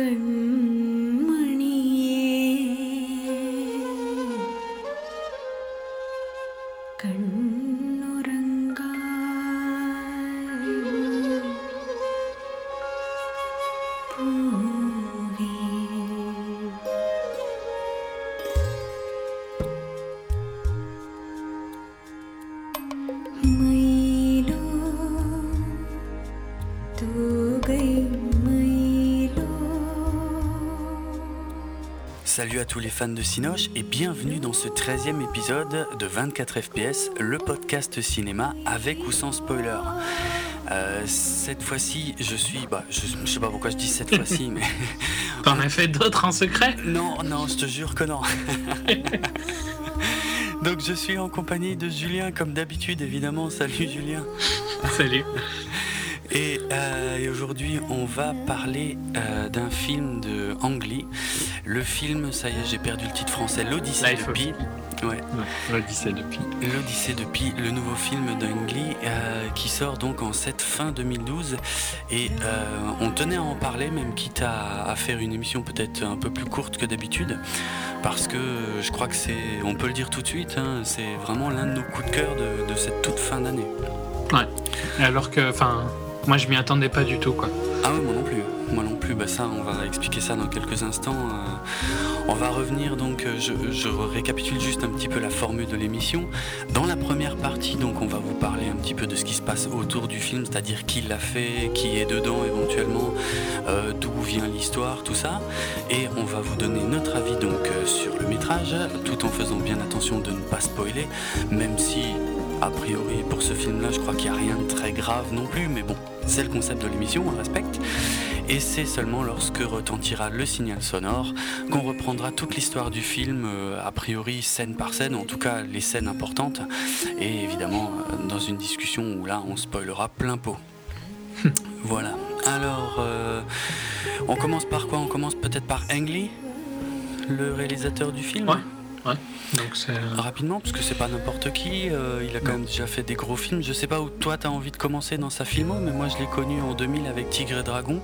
таким Salut à tous les fans de Cinoche et bienvenue dans ce 13e épisode de 24 FPS, le podcast cinéma avec ou sans spoiler. Euh, cette fois-ci, je suis. Bah, je, sais pas pourquoi je dis cette fois-ci, mais. T'en as fait d'autres en secret? Non, non, je te jure que non. Donc je suis en compagnie de Julien comme d'habitude, évidemment. Salut Julien. Salut. Euh, et, aujourd'hui, on va parler euh, d'un film de Ang Lee. Le film, ça y est, j'ai perdu le titre français, L'Odyssée de Pi. Ouais. L'Odyssée de Pi. L'Odyssée de Pi, le nouveau film d'Ang Lee euh, qui sort donc en cette fin 2012. Et on tenait à en parler, même quitte à, faire une émission peut-être un peu plus courte que d'habitude. Parce que je crois que c'est, on peut le dire tout de suite, hein, c'est vraiment l'un de nos coups de cœur de, de cette toute fin d'année. Ouais. Alors que, enfin, moi, je m'y attendais pas du tout, quoi. Ah oui, moi non plus. Moi non plus. Bah ça, on va expliquer ça dans quelques instants. Euh, on va revenir donc. Euh, je, récapitule juste un petit peu la formule de l'émission. Dans la première partie, donc, on va vous parler un petit peu de ce qui se passe autour du film, c'est-à-dire qui l'a fait, qui est dedans éventuellement, euh, d'où vient l'histoire, tout ça. Et on va vous donner notre avis donc sur le métrage, tout en faisant bien attention de ne pas spoiler, même si a priori, pour ce film-là, je crois qu'il n'y a rien de très grave non plus, mais bon, c'est le concept de l'émission, on respecte. Et c'est seulement lorsque retentira le signal sonore qu'on reprendra toute l'histoire du film, euh, a priori scène par scène, en tout cas les scènes importantes, et évidemment euh, dans une discussion où là on spoilera plein pot. voilà. Alors, euh, on commence par quoi? On commence peut-être par Ang Lee, le réalisateur du film? Ouais. Donc. Euh, Rapidement, parce que c'est pas n'importe qui, euh, il a quand même déjà fait des gros films. Je sais pas où toi t'as envie de commencer dans sa filmo, mais moi je l'ai connu en 2000 avec Tigre et Dragon.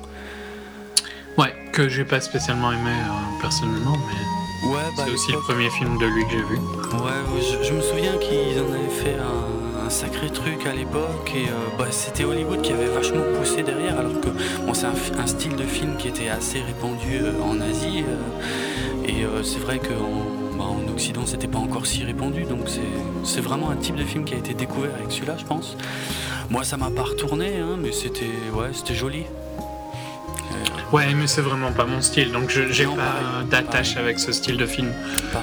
Ouais, que j'ai pas spécialement aimé euh, personnellement, mais ouais, bah, c'est aussi le premier film de lui que j'ai vu. Ouais, je, me souviens qu'ils en avaient fait un, sacré truc à l'époque, et bah, c'était Hollywood qui avait vachement poussé derrière, alors que bon, c'est un, style de film qui était assez répandu en Asie, et c'est vrai qu'en bah, en Occident, c'était pas encore si répandu, donc c'est vraiment un type de film qui a été découvert avec celui-là, je pense. Moi, ça m'a pas retourné, hein, mais c'était ouais, c'était joli. Euh, ouais, mais c'est vraiment pas mon style, donc j'ai pas d'attache avec ce style de film.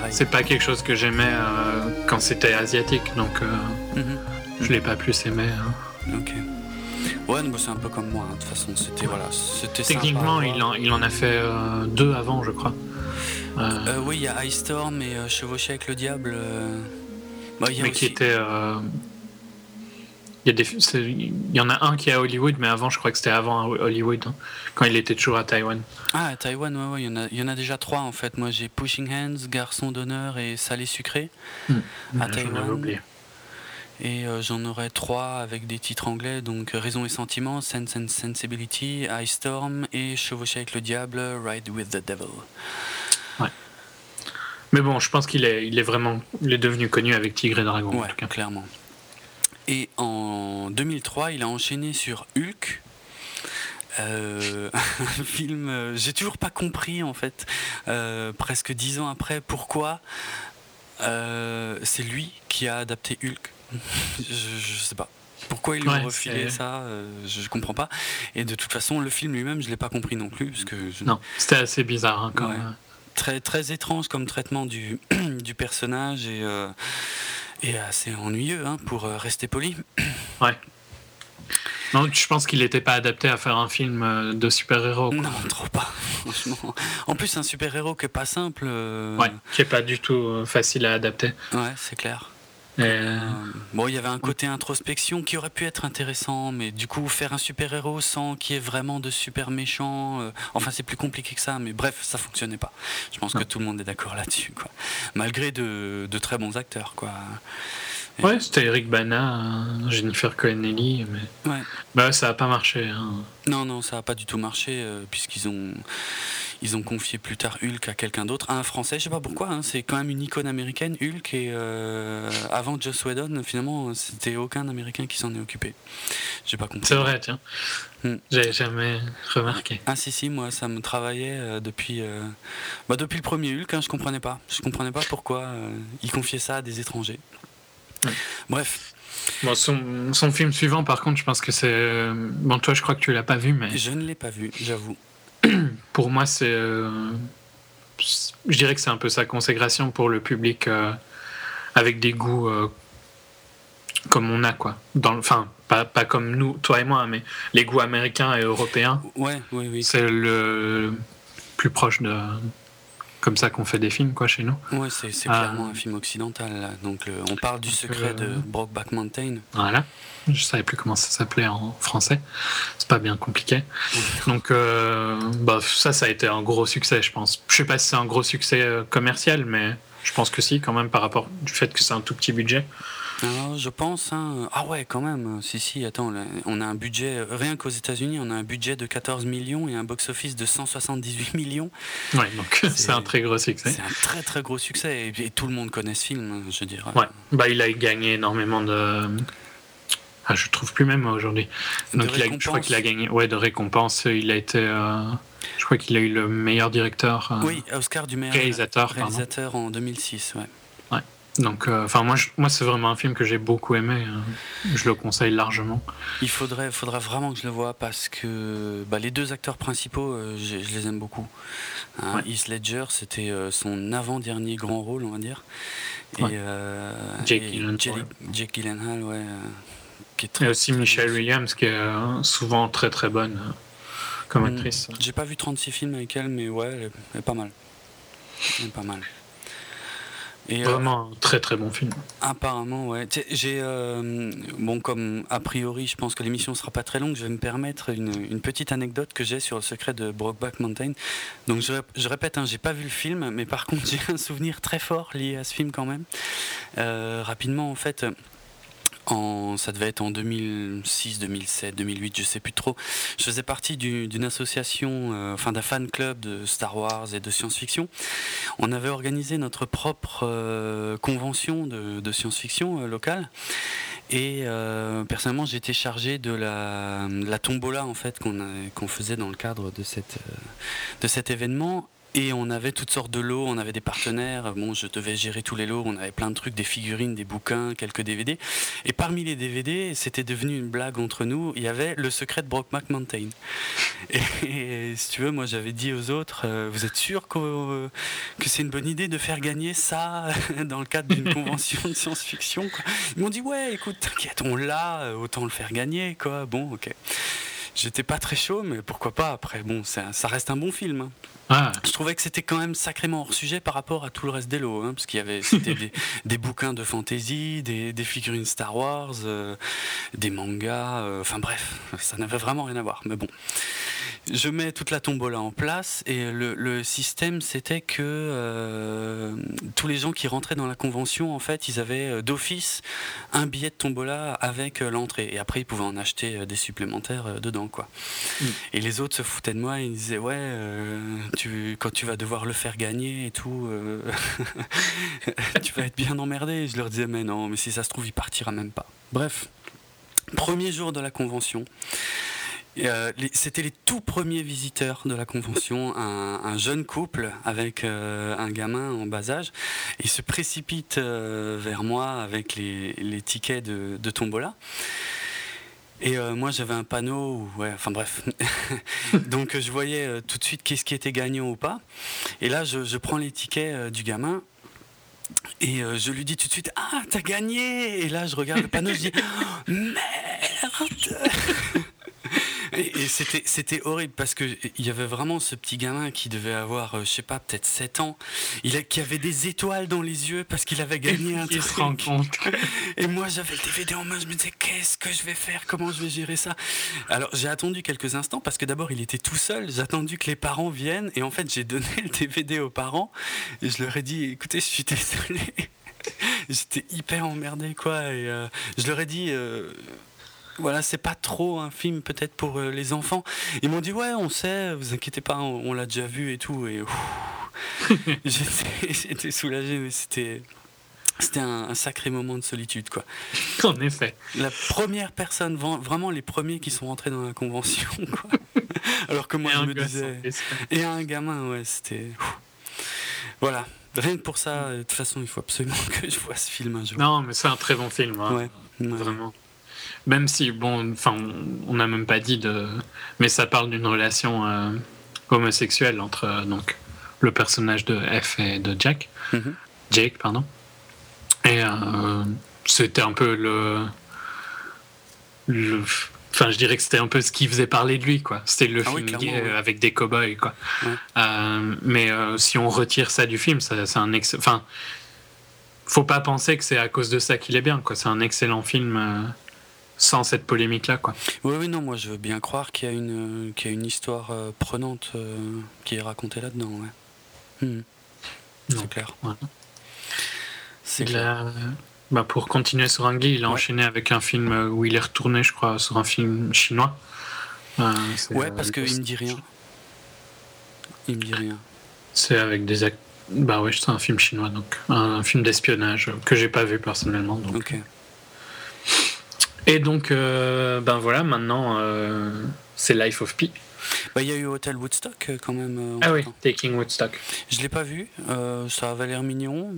C'est pas quelque chose que j'aimais euh, quand c'était asiatique, donc euh, mhm. je l'ai pas plus aimé. Hein. Ok. Ouais, c'est un peu comme moi, hein, de toute façon, c'était voilà, Techniquement, il, en, il en a fait deux avant, je crois. Euh, oui, il y a Ice Storm et euh, Chevaucher avec le diable. Euh. Bah, mais qui était. Il y, a des, il y, en a un qui est à Hollywood, mais avant, je crois que c'était avant Hollywood, hein, quand il était toujours à Taïwan. Ah, à Taïwan, ouais, ouais, il, y en a, il y en a déjà trois en fait. Moi, j'ai Pushing Hands, Garçon d'honneur et Salé sucré hmm. à Taïwan. Et j'en aurais trois avec des titres anglais, donc Raison et Sentiment, Sense and Sensibility, Ice Storm et Chevaucher avec le diable, Ride with the Devil. Mais bon, je pense qu'il est, il est vraiment il est devenu connu avec Tigre et Dragon. Ouais, clairement. Et en 2003, il a enchaîné sur Hulk. Euh, un film, euh, j'ai toujours pas compris en fait, euh, presque dix ans après, pourquoi c'est lui qui a adapté Hulk. je, je sais pas. Pourquoi ils lui ont refilé ça je, je, comprends pas. Et de toute façon, le film lui-même, je l'ai pas compris non plus. Parce que Non, c'était assez bizarre hein, quand même très, très étrange comme traitement du, du personnage et, euh, et assez ennuyeux hein, pour euh, rester poli. Ouais. Non, je pense qu'il n'était pas adapté à faire un film euh, de super-héros. Non, trop pas, franchement. En plus, un super-héros qui est pas simple. Ouais, qui est pas du tout facile à adapter. Ouais, c'est clair. Euh, bon, il y avait un côté introspection qui aurait pu être intéressant, mais du coup, faire un super-héros sans qu'il y ait vraiment de super méchants, euh, enfin, c'est plus compliqué que ça, mais bref, ça fonctionnait pas. Je pense que tout le monde est d'accord là-dessus, quoi. Malgré de, très bons acteurs, quoi. Ouais, c'était Eric Bana, Jennifer Cohen-Ellie, mais ouais. bah, ça n'a pas marché. Hein. Non, non, ça n'a pas du tout marché, puisqu'ils ont ils ont confié plus tard Hulk à quelqu'un d'autre, à un Français, je sais pas pourquoi, hein, c'est quand même une icône américaine, Hulk, et euh, avant Joss Whedon, finalement, c'était aucun Américain qui s'en est occupé. J'ai pas compris. C'est vrai, tiens. Hmm. J'ai jamais remarqué. Ah si si, moi ça me travaillait euh, depuis, euh, bah, depuis le premier Hulk, hein, je comprenais pas. Je comprenais pas pourquoi il confiait ça à des étrangers. Bref. Bon, son, son, film suivant, par contre, je pense que c'est. Bon, toi, je crois que tu l'as pas vu, mais. Je ne l'ai pas vu, j'avoue. pour moi, c'est. Euh, je dirais que c'est un peu sa consécration pour le public euh, avec des goûts euh, comme on a, quoi. Dans, enfin, pas, pas, comme nous, toi et moi, mais les goûts américains et européens. Ouais, oui, oui. C'est le plus proche de, comme ça qu'on fait des films quoi chez nous. Ouais, c'est clairement un film occidental. Donc on parle du secret de Brokeback Mountain. Voilà. Je savais plus comment ça s'appelait en français. C'est pas bien compliqué. Donc euh, bah, ça, ça a été un gros succès, je pense. Je sais pas si c'est un gros succès euh, commercial, mais je pense que si, quand même, par rapport du fait que c'est un tout petit budget. Alors, je pense. Hein, ah ouais, quand même. Si, si, attends, on a un budget, rien qu'aux États-Unis, on a un budget de 14 millions et un box-office de 178 millions. Ouais, donc c'est un très gros succès. C'est un très très gros succès et, tout le monde connaît ce film, je dirais. Ouais, bah il a gagné énormément de. Ah, je trouve plus même aujourd'hui. Donc il a, je crois qu'il a gagné ouais, de récompenses. Il a été. Euh, je crois qu'il a eu le meilleur directeur. Euh, oui, Oscar du meilleur réalisateur. Réalisateur en 2006, ouais. Donc, euh, enfin, moi, moi c'est vraiment un film que j'ai beaucoup aimé. Hein. Je le conseille largement. Il faudrait, faudrait vraiment que je le voie parce que bah, les deux acteurs principaux, euh, je, les aime beaucoup. Hein, Heath Ledger, c'était euh, son avant-dernier grand rôle, on va dire. Et, Jake, Gyllenhaal, ouais. Qui est très, et aussi Michelle Williams, qui est souvent très très bonne comme mm. actrice. J'ai pas vu 36 films avec elle, mais ouais, elle elle est pas mal. Elle est pas mal. Et, euh, Vraiment un très très bon film. Apparemment, ouais. J'ai euh, bon comme a priori, je pense que l'émission sera pas très longue. Je vais me permettre une, petite anecdote que j'ai sur le secret de Brokeback Mountain. Donc je, je répète, hein, j'ai pas vu le film, mais par contre j'ai un souvenir très fort lié à ce film quand même. Euh, rapidement, en fait ça devait être en 2006, 2007, 2008, je sais plus trop. Je faisais partie d'une association, euh, enfin d'un fan club de Star Wars et de science-fiction. On avait organisé notre propre euh, convention de, science-fiction euh, locale. Et personnellement, j'étais chargé de la, la, tombola en fait qu'on faisait dans le cadre de cet événement. Et on avait toutes sortes de lots, on avait des partenaires. Bon, je devais gérer tous les lots. On avait plein de trucs, des figurines, des bouquins, quelques DVD. Et parmi les DVD, c'était devenu une blague entre nous. Il y avait le secret de Brockmack Mountain. Et, si tu veux, moi j'avais dit aux autres, euh, vous êtes sûr que, c'est une bonne idée de faire gagner ça dans le cadre d'une convention de science-fiction Ils m'ont dit ouais, écoute, t'inquiète, on l'a, autant le faire gagner, quoi. Bon, ok. J'étais pas très chaud, mais pourquoi pas après? Bon, ça, ça reste un bon film. Hein. Ah. Je trouvais que c'était quand même sacrément hors sujet par rapport à tout le reste des lots, hein, parce qu'il y avait des, des, bouquins de fantasy, des, des figurines Star Wars, euh, des mangas, euh, enfin bref, ça n'avait vraiment rien à voir. Mais bon, je mets toute la tombola en place et le, système c'était que euh, tous les gens qui rentraient dans la convention, en fait, ils avaient d'office un billet de tombola avec l'entrée et après ils pouvaient en acheter des supplémentaires dedans, quoi. Mm. Et les autres se foutaient de moi, ils disaient ouais quand tu vas devoir le faire gagner et tout, euh, tu vas être bien emmerdé. Je leur disais, mais non, mais si ça se trouve, il partira même pas. Bref, premier jour de la convention. Euh, c'était les tout premiers visiteurs de la convention, un, jeune couple avec euh, un gamin en bas âge. Ils se précipitent vers moi avec les, tickets de, tombola. Et euh, moi, j'avais un panneau, ouais, enfin bref. Donc, je voyais euh, tout de suite qu'est-ce qui était gagnant ou pas. Et là, je, prends les tickets euh, du gamin. Et je lui dis tout de suite Ah, t'as gagné Et là, je regarde le panneau, je dis oh, Merde et, c'était, c'était horrible parce que il y avait vraiment ce petit gamin qui devait avoir, euh, je sais pas, peut-être 7 ans, il a, qui avait des étoiles dans les yeux parce qu'il avait gagné un truc. se rend compte. et moi, j'avais le DVD en main, je me disais, qu'est-ce que je vais faire? Comment je vais gérer ça? Alors, j'ai attendu quelques instants parce que d'abord, il était tout seul. J'ai attendu que les parents viennent et en fait, j'ai donné le DVD aux parents et je leur ai dit, écoutez, je suis désolé. j'étais hyper emmerdé, quoi. Et je leur ai dit voilà, c'est pas trop un film peut-être pour les enfants. Ils m'ont dit ouais, on sait, vous inquiétez pas, on, l'a déjà vu et tout. Et j'étais soulagé, mais c'était c'était un, sacré moment de solitude, quoi. En effet. La première personne, vraiment les premiers qui sont rentrés dans la convention, quoi. Alors que moi, je me disais. Et un gamin, ouais, c'était. Voilà. Rien que pour ça, de toute façon, il faut absolument que je vois ce film un jour. Non, mais c'est un très bon film, hein. ouais. Vraiment. Même si, bon, enfin, on n'a même pas dit de. Mais ça parle d'une relation euh, homosexuelle entre euh, donc, le personnage de F et de Jack. Mm-hmm. Jake, pardon. Et euh, c'était un peu le, Enfin, je dirais que c'était un peu ce qui faisait parler de lui, quoi. C'était le ah film gay avec des cow-boys, quoi. Mais si on retire ça du film, c'est un excellent. Enfin, faut pas penser que c'est à cause de ça qu'il est bien, quoi. C'est un excellent film sans cette polémique-là, quoi. Oui, oui, non, moi je veux bien croire qu'il y a une, qu'il y a une histoire prenante qui est racontée là-dedans, ouais. Hmm. C'est clair. C'est bah pour continuer sur un il a enchaîné avec un film où il est retourné, je crois, sur un film chinois. Euh, ouais, parce qu'il me dit rien. Il me dit rien. C'est avec des acteurs. Bah ouais, c'est un film chinois, donc un film d'espionnage que j'ai pas vu personnellement. Donc. Ok. Et donc, euh, ben voilà, maintenant, euh, c'est Life of Pi. Bah, il y a eu Hotel Woodstock quand même. ah oui, Taking Woodstock. Je l'ai pas vu, ça avait l'air mignon.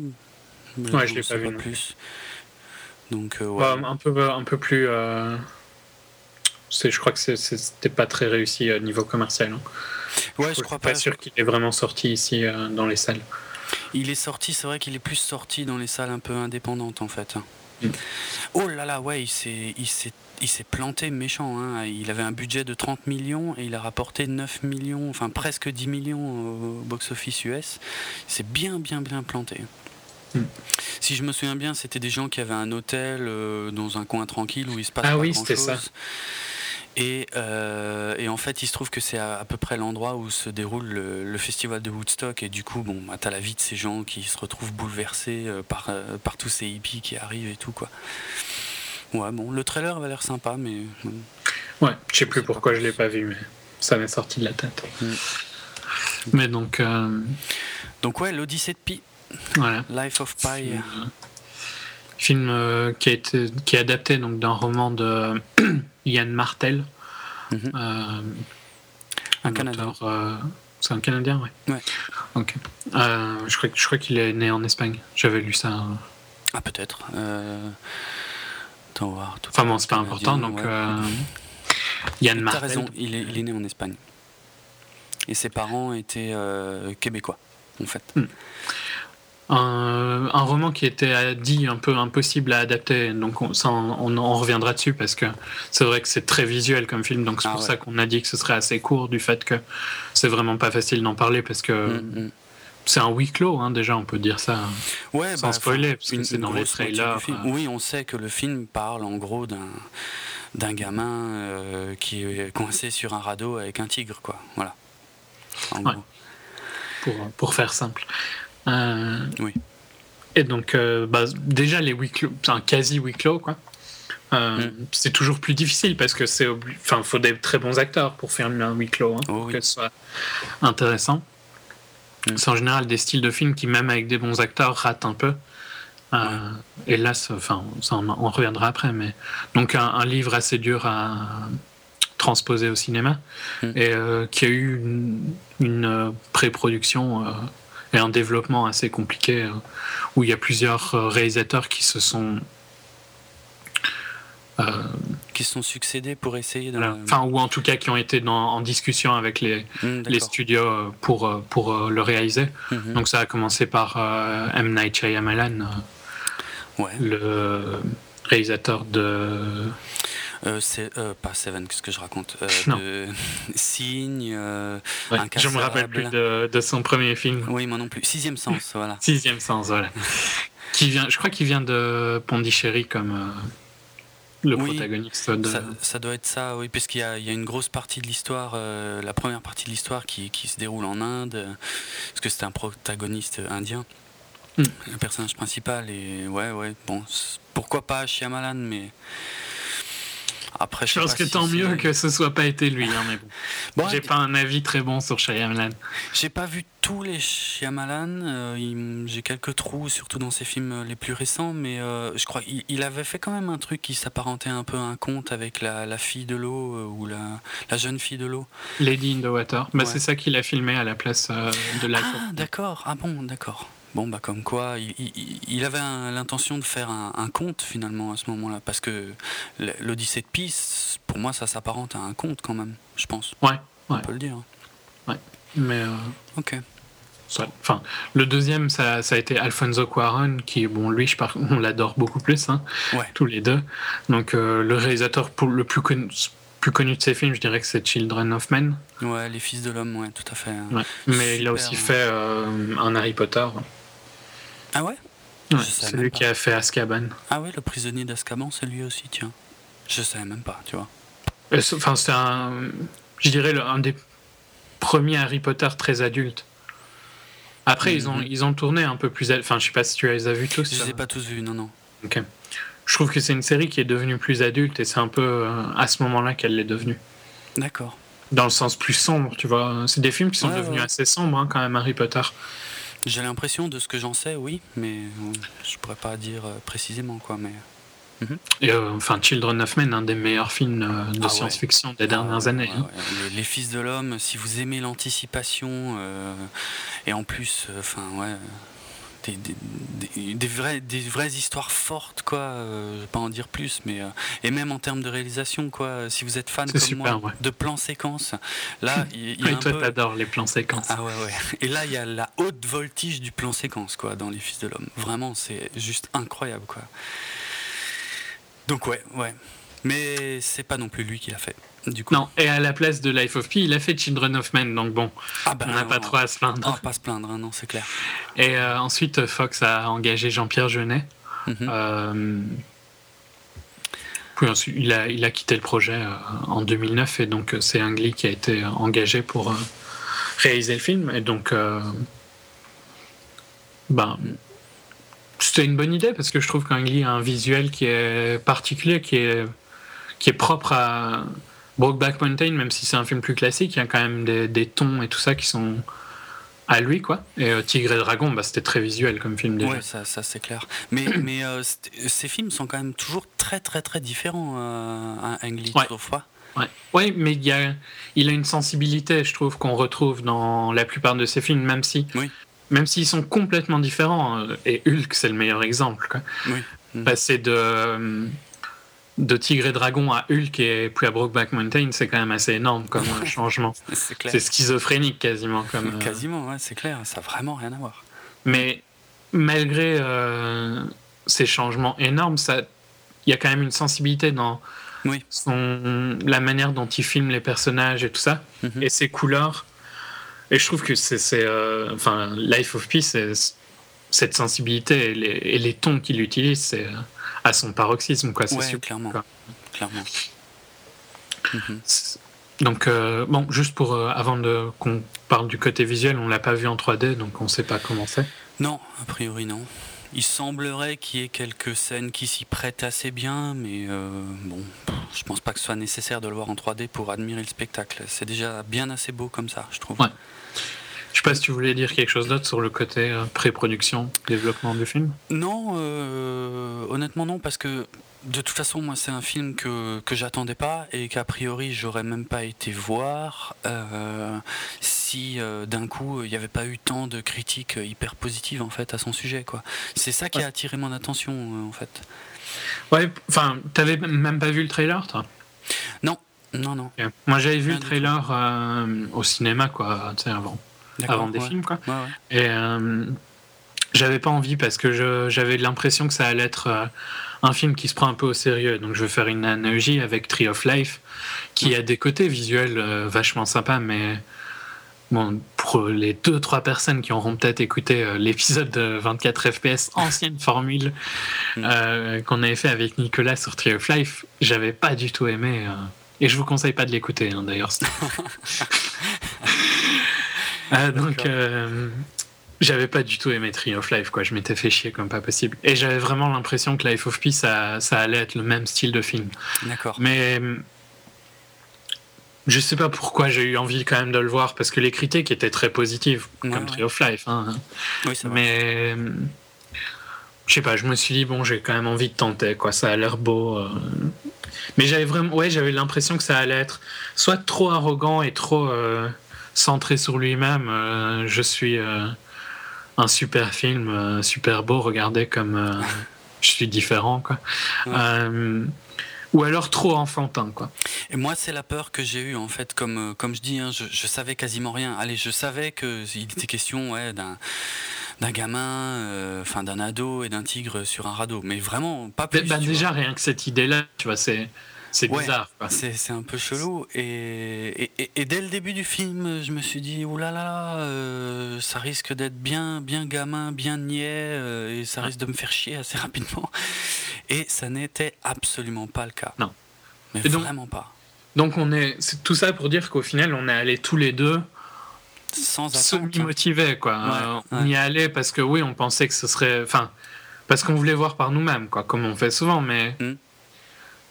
Ouais, je l'ai pas vu. plus. Donc, euh, ouais. un, peu, un peu plus. Euh... Je crois que c'était pas très réussi au niveau commercial. Hein. Ouais, je, je crois pas. pas sûr qu'il est vraiment sorti ici euh, dans les salles. Il est sorti, c'est vrai qu'il est plus sorti dans les salles un peu indépendantes en fait. Oh là là, ouais, il s'est, il s'est, il s'est planté méchant. Hein. Il avait un budget de 30 millions et il a rapporté 9 millions, enfin presque 10 millions au box-office US. Il s'est bien, bien, bien planté. Si je me souviens bien, c'était des gens qui avaient un hôtel euh, dans un coin tranquille où il se passe ah oui, c'était ça. Et, euh, et, en fait, il se trouve que c'est à, peu près l'endroit où se déroule le, festival de Woodstock. Et du coup, bon, bah, t'as la vie de ces gens qui se retrouvent bouleversés euh, par, par tous ces hippies qui arrivent et tout, quoi. Ouais, bon, le trailer avait l'air sympa, mais. Ouais, je sais plus pourquoi je l'ai pas vu, mais ça m'est sorti de la tête. Mm. Mais donc. Donc, ouais, l'Odyssée de Pi. Life of Pi. Film euh, qui, a été, qui est adapté donc d'un roman de Ian Martel. Mhm. Euh, un Canadien. Euh, c'est un Canadien, oui. Ouais. Ok. je crois, je crois qu'il est né en Espagne. J'avais lu ça. Ah, peut-être. Attends, voir. Enfin bon, c'est pas important. Donc, Ian Martel. raison, il est, il est, né en Espagne. Et ses parents étaient québécois, en fait. Hmm un, roman qui était dit un peu impossible à adapter. Donc on, ça, on, en reviendra dessus parce que c'est vrai que c'est très visuel comme film. Donc c'est ah pour ça qu'on a dit que ce serait assez court du fait que c'est vraiment pas facile d'en parler parce que mm, mm. c'est un huis clos hein, déjà, on peut dire ça ouais, sans bah, spoiler parce que c'est dans les trailers. Euh. Oui, on sait que le film parle en gros d'un d'un gamin euh, qui est coincé sur un radeau avec un tigre, quoi. Voilà. Pour, pour faire simple. Euh, oui. Et donc, euh, bah, déjà, les huis clos, un quasi huis clos, quoi. Euh, mm. C'est toujours plus difficile parce que c'est, enfin, faut des très bons acteurs pour faire un huis clos, hein, oh pour que ce soit intéressant. Mm. C'est en général des styles de films qui, même avec des bons acteurs, ratent un peu. Et là, enfin, on, reviendra après, mais donc un, livre assez dur à transposer au cinéma mm. et qui a eu une, une pré-production et un développement assez compliqué euh, où il y a plusieurs euh, réalisateurs qui se sont euh, qui sont succédés pour essayer de... enfin ou en tout cas qui ont été dans, en discussion avec les, hmm, les studios pour, pour le réaliser mhm. donc ça a commencé par M. Night Shyamalan ouais. le réalisateur de euh, c'est euh, pas Seven, qu'est-ce que je raconte euh, de Signe, Je me rappelle plus de, de, son premier film. Oui, moi non plus. Sixième sens, voilà. Sixième sens, voilà. qui vient, je crois qu'il vient de Pondichéry comme le protagoniste. De... Ça, doit être ça, oui, puisqu'il y, y a, une grosse partie de l'histoire, la première partie de l'histoire qui, qui, se déroule en Inde, parce que c'est un protagoniste indien. hmm. le personnage principal. Et ouais, ouais, bon, pourquoi pas Shyamalan, mais après, je, pense que tant mieux que ce soit pas été lui. Hein, mais bon. j'ai pas un avis très bon sur Shyamalan. J'ai pas vu tous les Shyamalan. Euh, j'ai quelques trous, surtout dans ses films les plus récents. Mais euh, je crois qu'il avait fait quand même un truc qui s'apparentait un peu à un conte avec la, fille de l'eau euh, ou la, la, jeune fille de l'eau. Lady in the Water. Bah, C'est ça qu'il a filmé à la place de la. Ah, d'accord. Ah bon, d'accord. Bon, bah comme quoi, il, avait l'intention de faire un, conte finalement à ce moment-là, parce que l'Odyssée de Peace, pour moi, ça s'apparente à un conte quand même, je pense. Ouais, on peut le dire. Ouais, mais. Euh, ok. enfin, le deuxième, ça, ça, a été Alfonso Cuarón, qui, bon, lui, je on l'adore beaucoup plus, hein, ouais. tous les deux. Donc, euh, le réalisateur pour, le plus connu, plus connu de ses films, je dirais que c'est Children of Men. Ouais, Les Fils de l'Homme, ouais, tout à fait. Mais il a aussi fait euh, un Harry Potter. Ah ouais, C'est lui qui a fait Azkaban. Ah ouais, le prisonnier d'Azkaban, c'est lui aussi, tiens. Je savais même pas, tu vois. Enfin, c'est un. Je dirais un des premiers Harry Potter très adultes. Après, ils, ont, mhm. ils ont tourné un peu plus. Enfin, je sais pas si tu les as vus tous. Je les ai pas tous vus, non, non. Ok. Je trouve que c'est une série qui est devenue plus adulte et c'est un peu euh, à ce moment-là qu'elle l'est devenue. D'accord. Dans le sens plus sombre, tu vois. C'est des films qui sont devenus assez sombres, hein, quand même, Harry Potter. J'ai l'impression de ce que j'en sais, oui, mais euh, je pourrais pas dire euh, précisément quoi, mais. Mhm. Et, euh, enfin, Children of Men, un des meilleurs films de ah science-fiction des dernières années. Hein. les, Fils de l'homme, si vous aimez l'anticipation et en plus, enfin ouais, des, vraies, des vraies histoires fortes, quoi. Euh, je vais pas en dire plus, mais euh, et même en termes de réalisation, quoi. Si vous êtes fan comme moi de plans séquences, là, il y, a toi, t'adores les plans séquences. Ah ouais, ouais. Et là, il y a la haute voltige du plan séquence, quoi, dans Les Fils de l'homme. Vraiment, c'est juste incroyable, quoi. Donc ouais, ouais. Mais c'est pas non plus lui qui l'a fait. Non, et à la place de Life of Pi, il a fait Children of Men, donc bon, ah bah on n'a pas trop à se plaindre. On va pas se plaindre, hein, non, c'est clair. Et euh, ensuite, Fox a engagé Jean-Pierre Jeunet. Mhm. Euh, puis ensuite, il a, il a quitté le projet euh, en 2009, et donc c'est Ang Lee qui a été engagé pour réaliser le film. Et donc, ben, c'était une bonne idée parce que je trouve qu'Ang Lee a un visuel qui est particulier, qui est, qui est propre à Brokeback Mountain, même si c'est un film plus classique, il y a quand même des, tons et tout ça qui sont à lui, quoi. Et euh, Tigre et Dragon, bah, c'était très visuel comme film déjà. Ouais, ça, ça c'est clair. Mais, mais euh, ces films sont quand même toujours très, très, très différents euh, à Ang Lee, ouais. Ouais. ouais, mais il, y a, il a une sensibilité, je trouve, qu'on retrouve dans la plupart de ses films, même si. Oui. Même s'ils sont complètement différents, et Hulk, c'est le meilleur exemple. Quoi. Oui. Passer de de Tigre et Dragon à Hulk et puis à Brokeback Mountain, c'est quand même assez énorme comme changement. c'est schizophrénique quasiment. Comme, euh, Quasiment, ouais, c'est clair, ça n'a vraiment rien à voir. Mais malgré euh, ces changements énormes, il y a quand même une sensibilité dans son, la manière dont il filme les personnages et tout ça, mhm. et ses couleurs. Et je trouve que c'est. Euh, enfin, Life of Peace, cette sensibilité et les, et les tons qu'il utilise, c'est à son paroxysme, quoi. C'est ouais, clairement. clairement. Mhm. Donc, euh, bon, juste pour euh, avant de qu'on parle du côté visuel, on l'a pas vu en 3D, donc on sait pas comment c'est. Non, a priori non. Il semblerait qu'il y ait quelques scènes qui s'y prêtent assez bien, mais euh, bon, je pense pas que ce soit nécessaire de le voir en 3D pour admirer le spectacle. C'est déjà bien assez beau comme ça, je trouve. Ouais. Je sais pas si tu voulais dire quelque chose d'autre sur le côté euh, pré-production, développement du film. Non, euh, honnêtement non, parce que de toute façon, moi, c'est un film que, que j'attendais pas et qu'a priori, j'aurais même pas été voir euh, si d'un coup, il n'y avait pas eu tant de critiques hyper positives en fait à son sujet. quoi. C'est ça qui a attiré mon attention en fait. Ouais, enfin, t'avais même pas vu le trailer, toi? Non, non, non. Moi, j'avais vu le trailer au cinéma, quoi, tu sais, avant avant des films. Quoi. Et euh, j'avais pas envie parce que j'avais l'impression que ça allait être euh, un film qui se prend un peu au sérieux. Donc je vais faire une analogie avec Tree of Life, qui a des côtés visuels euh, vachement sympas, mais bon, pour les deux trois personnes qui auront peut-être écouté l'épisode de 24 FPS ancienne formule mm. qu'on avait fait avec Nicolas sur Tree of Life, j'avais pas du tout aimé. et je vous conseille pas de l'écouter hein, d'ailleurs. Euh, donc, euh, j'avais pas du tout aimé Tree of Life, quoi. Je m'étais fait chier comme pas possible. Et j'avais vraiment l'impression que Life of Pi, ça, ça allait être le même style de film. D'accord. Mais je sais pas pourquoi j'ai eu envie quand même de le voir, parce que les critiques étaient très positives, comme Tree of Life. Hein. Oui, Mais je sais pas, je me suis dit, bon, j'ai quand même envie de tenter, quoi. Ça a l'air beau. Euh. Mais j'avais vraiment, ouais, j'avais l'impression que ça allait être soit trop arrogant et trop euh, centré sur lui-même. Euh, je suis un super film, super beau, regardez comme je suis différent, quoi. ou alors trop enfantin, quoi. Et moi, c'est la peur que j'ai eue, en fait, comme, comme je dis, hein, je, je, savais quasiment rien. Allez, je savais qu'il était question ouais, d'un d'un gamin, euh, enfin d'un ado et d'un tigre sur un radeau. Mais vraiment, pas plus. Bah, déjà, rien que cette idée-là, tu vois, c'est. C'est bizarre. C'est un peu chelou. Et, et, dès le début du film, je me suis dit, oulala, là là, euh, ça risque d'être bien, bien gamin, bien niais, euh, et ça risque de me faire chier assez rapidement. Et ça n'était absolument pas le cas. Non. Mais vraiment pas. Donc on est, c'est tout ça pour dire qu'au final, on est allés tous les deux sans semi-motivé quoi. on y allait parce que oui, on pensait que ce serait, enfin, parce qu'on voulait voir par nous-mêmes quoi, comme on fait souvent, mais hmm.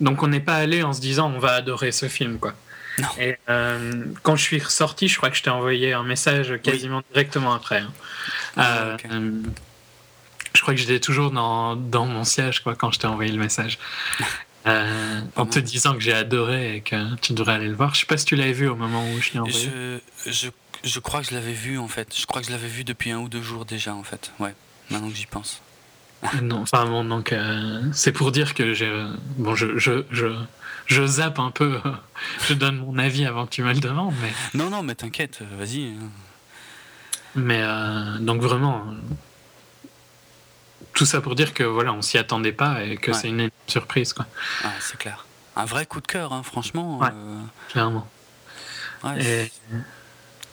Donc on n'est pas allé en se disant on va adorer ce film quoi. Et euh, quand je suis ressorti, je crois que je t'ai envoyé un message quasiment directement après. Hein. Ah, euh, je crois que j'étais toujours dans, dans mon siège quoi, quand je t'ai envoyé le message. Euh, en te disant que j'ai adoré et que tu devrais aller le voir. Je sais pas si tu l'avais vu au moment où je l'ai envoyé. Je, je je crois que je l'avais vu en fait. Je crois que je l'avais vu depuis un ou deux jours déjà en fait. Ouais, maintenant que j'y pense. Non, enfin bon, donc euh, c'est pour dire que j'ai. Bon, je, je, je, je, zappe un peu. je donne mon avis avant que tu me le demandes. Mais... Non, non, mais t'inquiète, vas-y. Mais euh, donc vraiment. Tout ça pour dire que voilà, on s'y attendait pas et que c'est une surprise quoi. Ah, c'est clair. Un vrai coup de cœur, hein, franchement. Ouais, euh. Clairement. Ouais,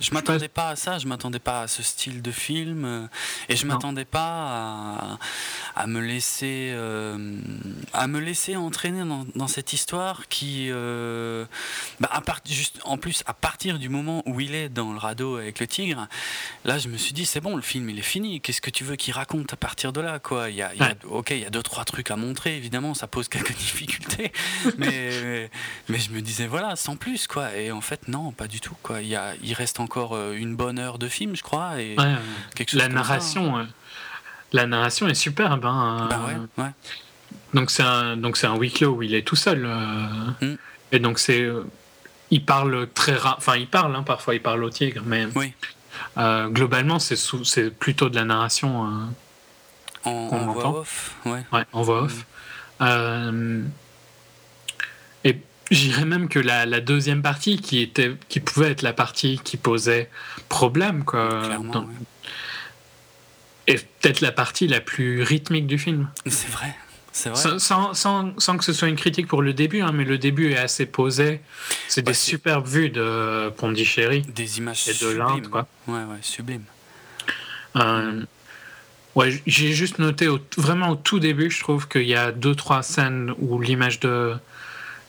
je m'attendais pas à ça, je m'attendais pas à ce style de film, euh, et je m'attendais pas à, me laisser euh, à me laisser entraîner dans, cette histoire qui, euh, bah, à part, juste en plus à partir du moment où il est dans le radeau avec le tigre, là je me suis dit c'est bon, le film il est fini. Qu'est-ce que tu veux qu'il raconte à partir de là, quoi? Il y a, ok, il y a deux trois trucs à montrer, évidemment, ça pose quelques difficultés, mais mais je me disais voilà, sans plus, quoi. Et en fait non, pas du tout, quoi. Il y a, il reste encore encore euh, une bonne heure de film, je crois. Et quelque chose la narration, euh, la narration est superbe. Hein, bah ouais, Donc c'est un donc c'est un huis clos où il est tout seul. Euh, mm. Et donc c'est il parle très rare, enfin il parle hein, parfois il parle au tigre, mais oui. globalement c'est c'est plutôt de la narration. en, voix off, ouais. en voix off. Mm. J'irais même que la, deuxième partie, qui, était, qui pouvait être la partie qui posait problème, quoi, est peut-être la partie la plus rythmique du film. C'est vrai. Vrai. Sans, sans, sans, que ce soit une critique pour le début, hein, mais le début est assez posé. C'est des superbes vues de Pondichéry. Des images et de l'Inde, quoi. Ouais, ouais, sublime. Euh, ouais, j'ai juste noté vraiment au tout début, je trouve qu'il y a deux trois scènes où l'image de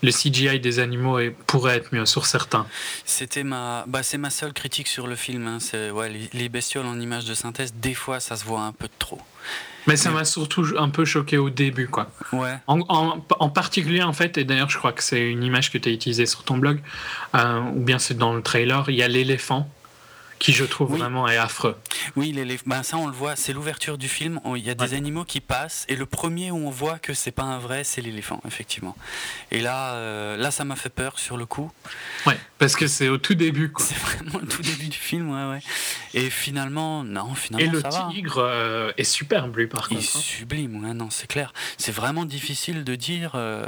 le CGI des animaux pourrait être mieux sur certains. C'était ma, bah, c'est ma seule critique sur le film. Hein. C'est ouais, les, bestioles en images de synthèse, des fois, ça se voit un peu trop. Mais ça m'a surtout un peu choqué au début, quoi. Ouais. En, particulier, en fait, et d'ailleurs, je crois que c'est une image que tu as utilisée sur ton blog, euh, ou bien c'est dans le trailer, il y a l'éléphant qui je trouve vraiment est affreux. Oui, les, ben ça on le voit, c'est l'ouverture du film. Il y a des animaux qui passent et le premier où on voit que c'est pas un vrai, c'est l'éléphant, effectivement. Et là, euh, là, ça m'a fait peur sur le coup. Ouais, parce que c'est au tout début. C'est vraiment le tout début du film, ouais, ouais. Et finalement, non, finalement. Et le ça tigre euh, est superbe, lui, par contre. Il est hein. sublime, ouais, non, c'est clair. C'est vraiment difficile de dire euh,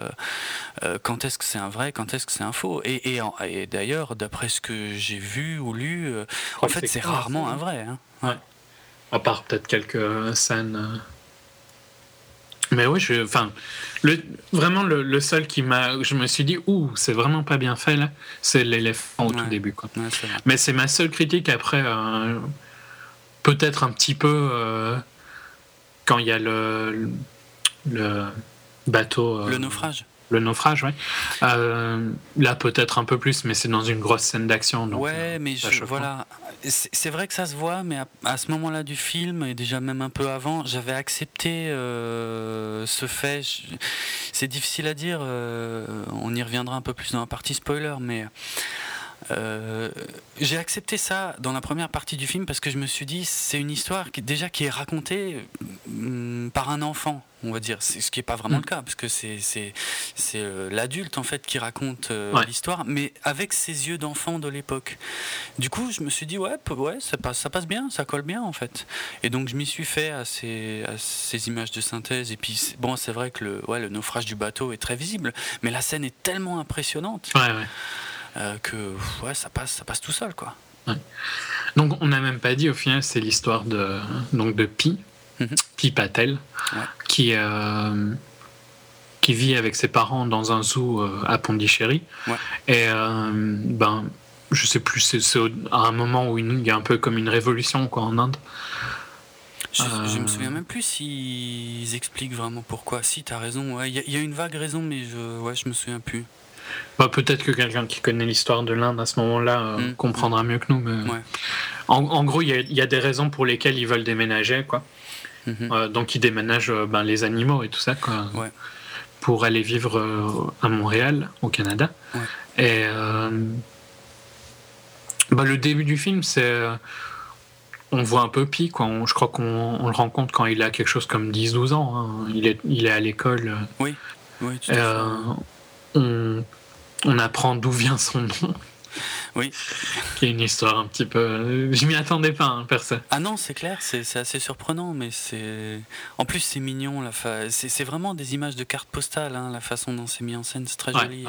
quand est-ce que c'est un vrai, quand est-ce que c'est un faux. Et, et, et d'ailleurs, d'après ce que j'ai vu ou lu, en fait, c'est rarement un vrai. Hein. Ouais. À part peut-être quelques scènes. Euh. Mais oui, je, enfin, le, vraiment le, seul qui m'a, je me suis dit, ouh, c'est vraiment pas bien fait là, c'est l'éléphant au tout début. Quoi. Mais c'est ma seule critique après, euh, peut-être un petit peu euh, quand il y a le, le bateau. le naufrage. Le naufrage, oui. Euh, là, peut-être un peu plus, mais c'est dans une grosse scène d'action. Ouais, euh, mais voilà. C'est vrai que ça se voit, mais à, ce moment-là du film, et déjà même un peu avant, j'avais accepté euh, ce fait. C'est difficile à dire, on y reviendra un peu plus dans la partie spoiler, mais euh, j'ai accepté ça dans la première partie du film parce que je me suis dit c'est une histoire qui déjà qui est racontée mm, par un enfant on va dire. Ce qui n'est pas vraiment mm. le cas parce que c'est c'est euh, l'adulte en fait qui raconte euh, l'histoire mais avec ses yeux d'enfant de l'époque. Du coup je me suis dit ouais ouais ça passe ça passe bien ça colle bien en fait. Et donc je m'y suis fait à ces, à ces images de synthèse. Et puis bon c'est vrai que le ouais le naufrage du bateau est très visible mais la scène est tellement impressionnante. Ouais, ouais. Euh, que ouais, ça passe, ça passe tout seul, quoi. Donc on n'a même pas dit au final, c'est l'histoire de donc de Pi, mhm. Pi Patel, qui euh, qui vit avec ses parents dans un zoo euh, à Pondichéry. Et ben je sais plus, c'est à un moment où il y a un peu comme une révolution quoi en Inde. Je, je me souviens même plus s'ils expliquent vraiment pourquoi. Si, tu as raison. Il y, a une vague raison, mais je, ouais, je me souviens plus. Bah, Peut-être que quelqu'un qui connaît l'histoire de l'Inde à ce moment-là euh, mm. comprendra mieux que nous. Mais... En, gros, il y, a des raisons pour lesquelles ils veulent déménager. Quoi. Mm-hmm. Euh, donc ils déménagent euh, ben, les animaux et tout ça quoi, pour aller vivre à Montréal, au Canada. Et bah, le début du film, c'est on voit un peu Pi, quoi. je crois qu'on le rencontre quand il a quelque chose comme 10-12 ans. Hein. Il, est, il est à l'école. Oui, oui tout on, on apprend d'où vient son nom. Oui. Qui est une histoire un petit peu. Je m'y attendais pas, hein, personne. Ah non, c'est clair, c'est assez surprenant, mais c'est. En plus, c'est mignon. La fa... C'est vraiment des images de cartes postales, hein, la façon dont c'est mis en scène, c'est très joli.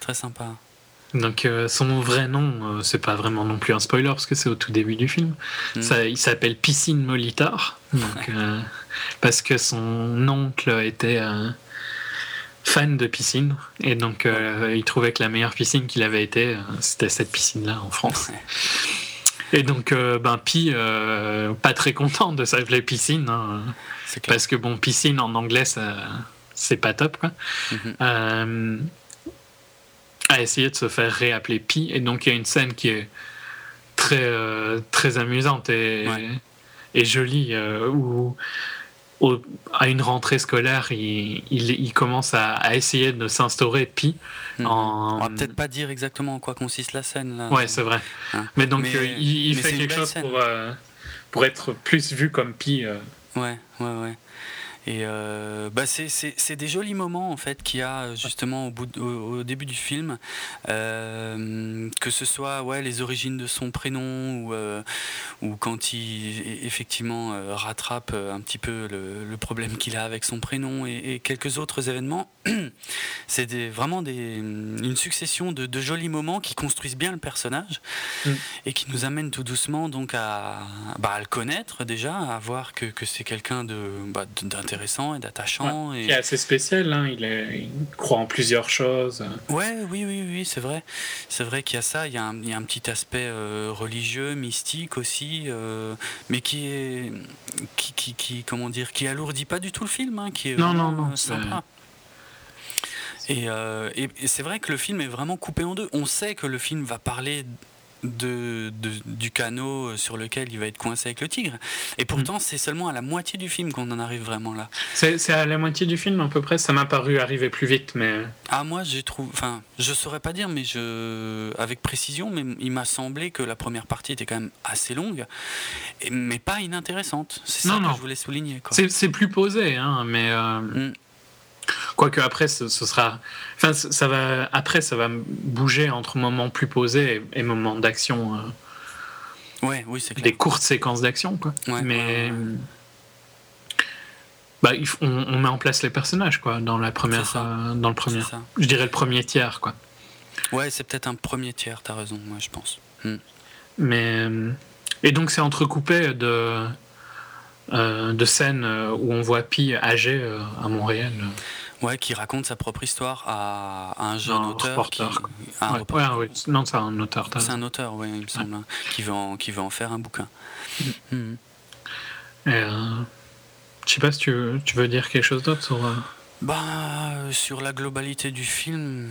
Très sympa. Donc, euh, son vrai nom, euh, c'est pas vraiment non plus un spoiler, parce que c'est au tout début du film. Mm. Ça, il s'appelle Piscine Molitor, euh, parce que son oncle était fan de piscine et donc euh, il trouvait que la meilleure piscine qu'il avait été, euh, c'était cette piscine-là en France. Et donc, euh, ben, Pi, pas très content de s'appeler piscine, hein, parce que bon, piscine en anglais, c'est pas top, quoi. Mhm. a essayé de se faire réappeler Pi, et donc il y a une scène qui est très, très amusante et, et jolie, où à une rentrée scolaire, il, il, commence à, essayer de s'instaurer Pi. Hmm. En... On va peut-être pas dire exactement en quoi consiste la scène. Là. Ouais, c'est vrai. Hein. Mais donc, euh, il, fait quelque chose pour, euh, pour être plus vu comme Pi. Euh. Ouais, ouais, ouais. Et euh, bah c'est des jolis moments en fait qu'il y a justement au, bout au, début du film, euh, que ce soit ouais, les origines de son prénom ou, euh, ou quand il effectivement rattrape un petit peu le, problème qu'il a avec son prénom et, quelques autres événements. c'est vraiment des, une succession de, de, jolis moments qui construisent bien le personnage mm. et qui nous amènent tout doucement donc à, bah, à le connaître déjà, à voir que, que c'est quelqu'un bah, d'intéressant intéressant et d'attachant. et... assez spécial, hein. il, il, croit en plusieurs choses. Ouais, oui, oui, oui, c'est vrai. C'est vrai qu'il y a ça, il y a un, il y a un petit aspect euh, religieux, mystique aussi, euh, mais qui est. Qui, qui, qui, comment dire, qui alourdit pas du tout le film, hein, qui est non, non, non, sympa. Et, euh, et, et c'est vrai que le film est vraiment coupé en deux. On sait que le film va parler de, du canot sur lequel il va être coincé avec le tigre. Et pourtant, mm. c'est seulement à la moitié du film qu'on en arrive vraiment là. C'est à la moitié du film à peu près. Ça m'a paru arriver plus vite, mais. Ah moi, j'ai trouvé. Enfin, je saurais pas dire, mais je, avec précision, mais il m'a semblé que la première partie était quand même assez longue, mais pas inintéressante. C'est ça que je voulais souligner. C'est plus posé, hein, mais. Euh, mm. Quoique après, ce, sera. Enfin, ça va. Après, ça va bouger entre moments plus posés et, moments d'action. Euh, ouais, oui, c'est clair. Des courtes séquences d'action, quoi. Mais. Bah, on, met en place les personnages, quoi, dans la première. Euh, dans le premier. Je dirais le premier tiers, quoi. Ouais, c'est peut-être un premier tiers, t'as raison, moi, je pense. Hmm. Mais. Et donc, c'est entrecoupé de. Euh, de scènes où on voit Pi âgé à Montréal. Ouais, qui raconte sa propre histoire à, un jeune auteur. Reporter. Non, c'est un auteur. C'est un auteur, oui, il me semble, hein, qui, veut en, qui veut en faire un bouquin. Mm. Mm. Euh, je sais pas si tu veux, tu veux dire quelque chose d'autre sur. Euh, Bah, sur la globalité du film,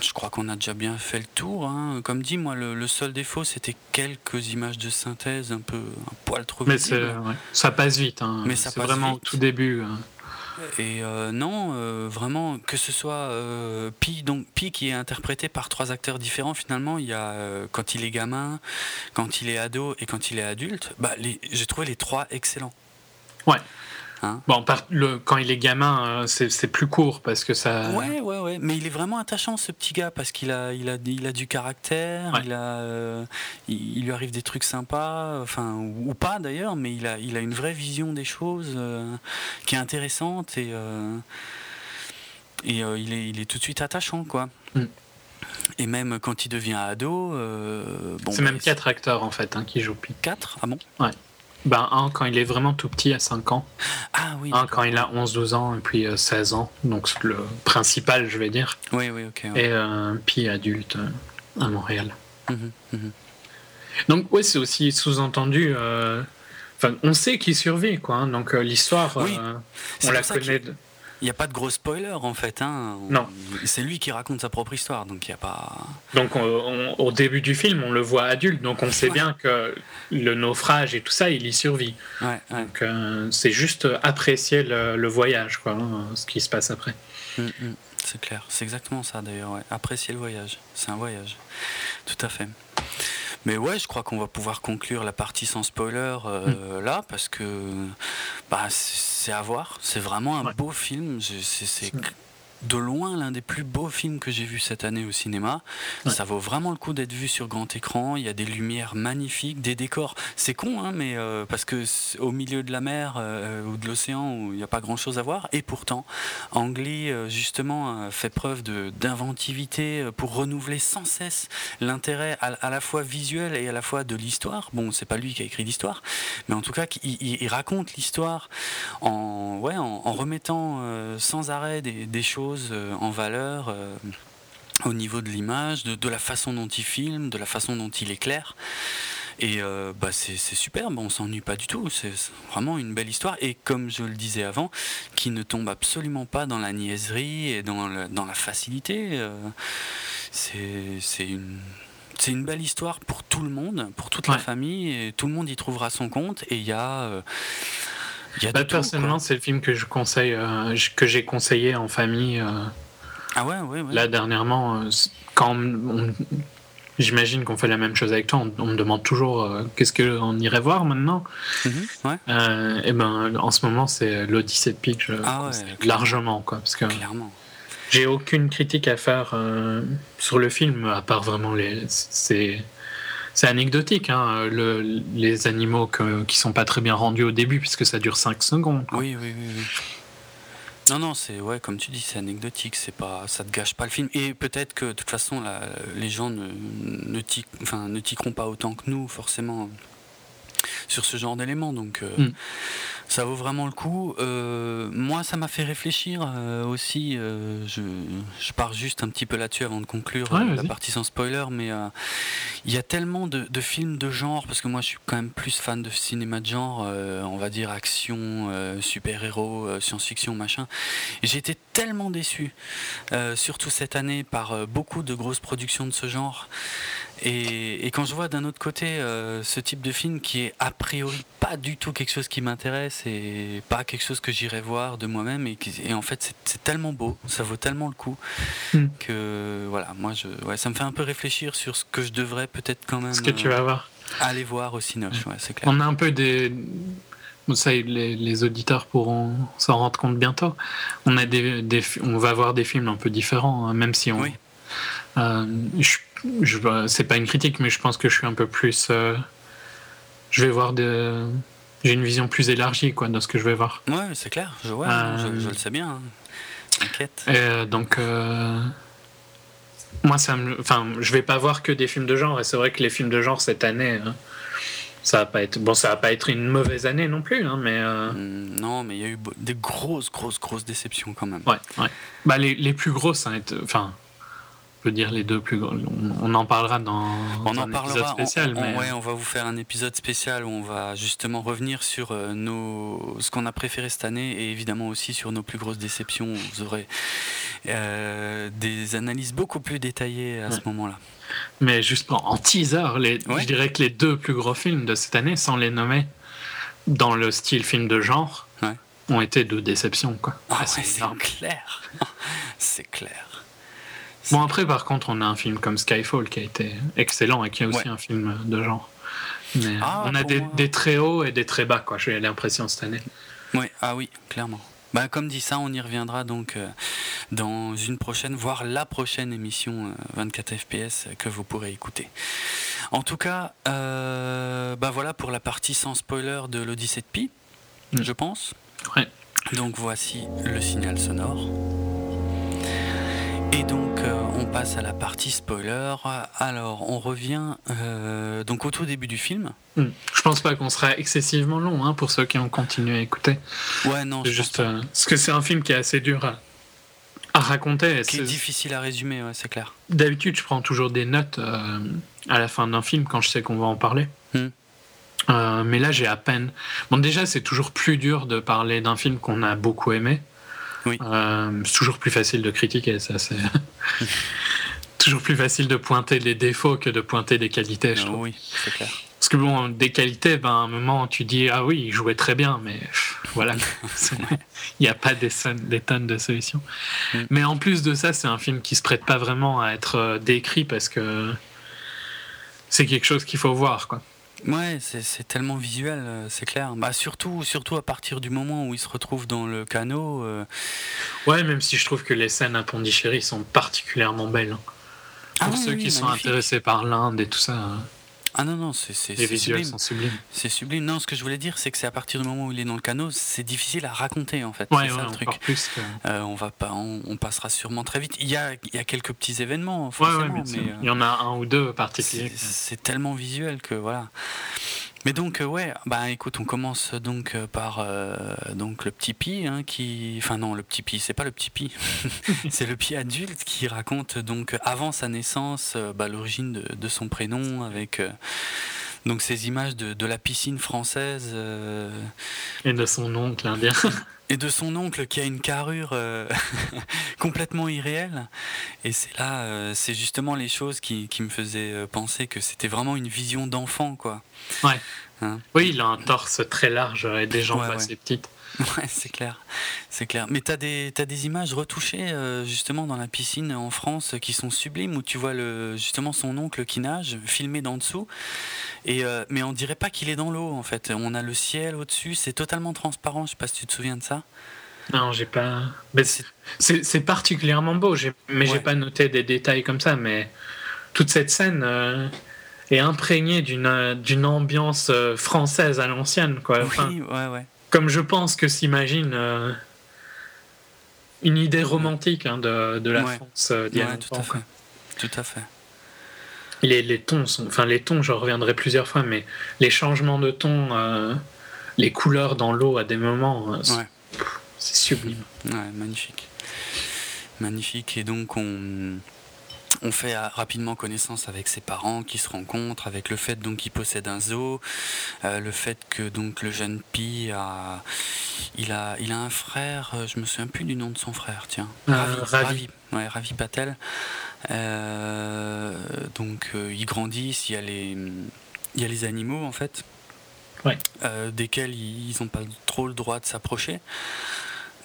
je crois qu'on a déjà bien fait le tour. Hein. Comme dit, moi, le, seul défaut, c'était quelques images de synthèse un peu un poil trop Mais ça passe vite. Hein. Mais vraiment au tout début. Hein. Et euh, non, euh, vraiment, que ce soit euh, Pi, donc Pi qui est interprété par trois acteurs différents, finalement, il y a quand il est gamin, quand il est ado et quand il est adulte, bah, j'ai trouvé les trois excellents. Ouais. Hein bon, le, quand il est gamin, euh, c'est plus court parce que ça. Ouais, ouais, ouais. Mais il est vraiment attachant ce petit gars parce qu'il a, il a, il a du caractère. Il a, euh, il, lui arrive des trucs sympas, enfin ou, pas d'ailleurs, mais il a, il a une vraie vision des choses euh, qui est intéressante et et il est, il est tout de suite attachant, quoi. Mm. Et même quand il devient ado, bon. C'est même bah, quatre acteurs en fait hein, qui jouent. Quatre Ah bon? Ouais. Ben, un quand il est vraiment tout petit, à 5 ans. Ah oui. Un quand il a 11-12 ans, et puis 16 euh, ans. Donc le principal, je vais dire. Oui, oui, ok. Et euh, puis adulte euh, à Montréal. Mhm, mhm. Donc, oui, c'est aussi sous-entendu. Enfin, on sait qu'il survit, quoi. Hein. donc l'histoire, on la connaît. Il n'y a pas de gros spoiler en fait. Hein. Non. C'est lui qui raconte sa propre histoire, donc il n'y a pas. Donc au début du film, on le voit adulte, donc on sait bien que le naufrage et tout ça, il y survit. Donc euh, c'est juste apprécier le, voyage, quoi, hein, ce qui se passe après. Mm, mm. c'est clair, c'est exactement ça d'ailleurs. Apprécier le voyage, c'est un voyage, tout à fait. Mais ouais, je crois qu'on va pouvoir conclure la partie sans spoiler euh, mm. là, parce que bah, c'est à voir. C'est vraiment un beau film. C'est de loin l'un des plus beaux films que j'ai vu cette année au cinéma. Ça vaut vraiment le coup d'être vu sur grand écran. Il y a des lumières magnifiques, des décors. C'est con, hein, mais euh, parce que au milieu de la mer euh, ou de l'océan où il n'y a pas grand chose à voir. Et pourtant, Ang Lee euh, justement fait preuve d'inventivité pour renouveler sans cesse l'intérêt à, la fois visuel et à la fois de l'histoire. Bon, c'est pas lui qui a écrit l'histoire, mais en tout cas, il, raconte l'histoire en, ouais, en, remettant sans arrêt des choses euh, en valeur euh, au niveau de l'image, de, la façon dont il filme, de la façon dont il éclaire. Et euh, bah c'est superbe, on s'ennuie pas du tout. C'est vraiment une belle histoire. Et comme je le disais avant, qui ne tombe absolument pas dans la niaiserie et dans, dans la facilité. c'est une. C'est une belle histoire pour tout le monde, pour toute la famille, et tout le monde y trouvera son compte. Et il y a, bah, personnellement, c'est le film que je conseille, euh, que j'ai conseillé en famille. Euh, ah ouais, ouais, ouais. Là, dernièrement, euh, quand J'imagine qu'on fait la même chose avec toi. On, me demande toujours qu'est-ce qu'on irait voir maintenant. Mm-hmm, ouais. et ben, en ce moment, c'est l'Odyssée de Peach. Ah largement, quoi. Parce que clairement. J'ai aucune critique à faire sur le film, à part vraiment les. C'est c'est anecdotique, hein, les animaux qui sont pas très bien rendus au début, puisque ça dure 5 secondes. Oui, oui, oui. Non, non, c'est ouais, comme tu dis, c'est anecdotique, c'est pas, ça te gâche pas le film. Et peut-être que de toute façon, les gens ne, ne, ne tiqueront pas autant que nous, forcément, sur ce genre d'éléments. Donc, euh, hmm ça vaut vraiment le coup. Euh, moi, ça m'a fait réfléchir euh, aussi. Je, je, pars juste un petit peu là-dessus avant de conclure la partie sans spoiler, mais il y a tellement de, de, films de genre, parce que moi, je suis quand même plus fan de cinéma de genre, on va dire action, super-héros, science-fiction, machin. J'ai été tellement déçu, surtout cette année, par beaucoup de grosses productions de ce genre. Et, quand je vois d'un autre côté euh, ce type de film qui est a priori pas du tout quelque chose qui m'intéresse et pas quelque chose que j'irai voir de moi-même et, et, en fait c'est tellement beau, ça vaut tellement le coup hmm. que voilà, moi je, ouais, ça me fait un peu réfléchir sur ce que je devrais peut-être quand même. Ce que tu vas voir. aller voir au Cinoche, ouais, c'est clair. On a un peu des ça, les, les, auditeurs pourront s'en rendre compte bientôt. On, a des, des, on va voir des films un peu différents, hein, même si on. Oui. Euh, je, c'est pas une critique, mais je pense que je suis un peu plus. Euh, je vais voir de. J'ai une vision plus élargie quoi, de ce que je vais voir. Ouais, c'est clair, je, vois, je, le sais bien. Hein. T'inquiète. Euh, donc. Euh, moi, ça me. Enfin, je vais pas voir que des films de genre, et c'est vrai que les films de genre cette année. Hein, ça va pas être bon ça va pas être une mauvaise année non plus hein, mais mm, non mais il y a eu des grosses grosses grosses déceptions quand même ouais ouais bah les, les plus grosses hein, enfin peut dire les deux plus gros. On, en parlera dans, on en un épisode spécial. On, mais... ouais, on va vous faire un épisode spécial où on va justement revenir sur euh, nos, ce qu'on a préféré cette année et évidemment aussi sur nos plus grosses déceptions. Vous aurez euh, des analyses beaucoup plus détaillées à ce moment-là. Mais juste en teaser, les, je dirais que les deux plus gros films de cette année, sans les nommer, dans le style film de genre, ont été deux déceptions. Quoi. Ah, c'est clair. c'est clair. Bon, après, par contre, on a un film comme Skyfall qui a été excellent et qui est aussi un film de genre. Mais ah, on a des, très hauts et des très bas, quoi. J'ai l'impression cette année. Oui, ah oui, clairement. Bah, comme dit ça, on y reviendra donc euh, dans une prochaine, voire la prochaine émission 24 euh, FPS que vous pourrez écouter. En tout cas, euh, bah voilà pour la partie sans spoiler de l'Odyssée de Pi, mm. je pense. Ouais. Donc voici le signal sonore. Et donc on passe à la partie spoiler. Alors on revient euh, donc au tout début du film. Hmm. Je pense pas qu'on sera excessivement long hein, pour ceux qui ont continué à écouter. Ouais non. Juste euh, parce que c'est un film qui est assez dur à, raconter. Qui est difficile à résumer, ouais, c'est clair. D'habitude je prends toujours des notes à la fin d'un film quand je sais qu'on va en parler. Hmm. mais là, j'ai à peine. Bon, déjà, c'est toujours plus dur de parler d'un film qu'on a beaucoup aimé. Euh, c'est toujours plus facile de critiquer, ça c'est. toujours plus facile de pointer les défauts que de pointer des qualités, je trouve. Oui, c'est clair. Parce que bon, des qualités, ben, à un moment, tu dis Ah oui, il jouait très bien, mais voilà. il n'y a pas des, des, tonnes de solutions. Mm. Mais en plus de ça, c'est un film qui se prête pas vraiment à être euh, décrit parce que c'est quelque chose qu'il faut voir, quoi. Ouais, c'est tellement visuel, euh, c'est clair. Bah surtout, surtout à partir du moment où il se retrouve dans le canot. Euh. Ouais, même si je trouve que les scènes à Pondichéry sont particulièrement belles. Hein. Ah Pour ceux qui sont intéressés par l'Inde et tout ça. Ah non, non, c'est sublime. sont sublimes. C'est sublime. Non, ce que je voulais dire, c'est que c'est à partir du moment où il est dans le canot, c'est difficile à raconter en fait. Ouais, c'est ça le truc. Plus euh, on va pas, on, passera sûrement très vite. Il y a, il y a quelques petits événements, forcément, mais, il y en a un ou deux particuliers. C'est tellement visuel que voilà. Mais donc, euh, ouais, bah écoute, on commence donc euh, par euh, donc le petit Pi, hein, qui. Enfin, non, le petit Pi, c'est pas le petit Pi, c'est le Pi adulte qui raconte donc avant sa naissance bah, l'origine de, son prénom avec. Donc ces images de, de la piscine française. Et de son oncle indien. et de son oncle qui a une carrure euh, complètement irréelle. Et c'est là, euh, c'est justement les choses qui, qui me faisaient euh, penser que c'était vraiment une vision d'enfant, quoi. Ouais. Hein oui, il a un torse très large et des jambes assez petites. Ouais, c'est clair, c'est clair. Mais tu as des, as des images retouchées justement dans la piscine en France qui sont sublimes où tu vois le, justement son oncle qui nage, filmé d'en dessous. Et, mais on dirait pas qu'il est dans l'eau en fait. On a le ciel au-dessus, c'est totalement transparent. Je sais pas si tu te souviens de ça. Non, j'ai pas. C'est particulièrement beau, mais j'ai pas noté des détails comme ça. Mais toute cette scène est imprégnée d'une ambiance française à l'ancienne, quoi. oui, ouais, ouais comme je pense que s'imagine euh, une idée romantique hein, de, de, la France euh, tout, à fait. tout à fait. Les, les, tons sont, enfin les tons, je reviendrai plusieurs fois, mais les changements de ton, euh, les couleurs dans l'eau à des moments, c'est sublime. Ouais, magnifique, magnifique. Et donc on on fait rapidement connaissance avec ses parents qui se rencontrent, avec le fait donc qu'il possède un zoo, euh, le fait que donc le jeune Pi a, il a, il a un frère, euh, je me souviens plus du nom de son frère, tiens, euh, Ravi, Ravi, Patel. donc ils grandissent, il y a les, il y a les animaux en fait, desquels ils n'ont pas trop le droit de s'approcher.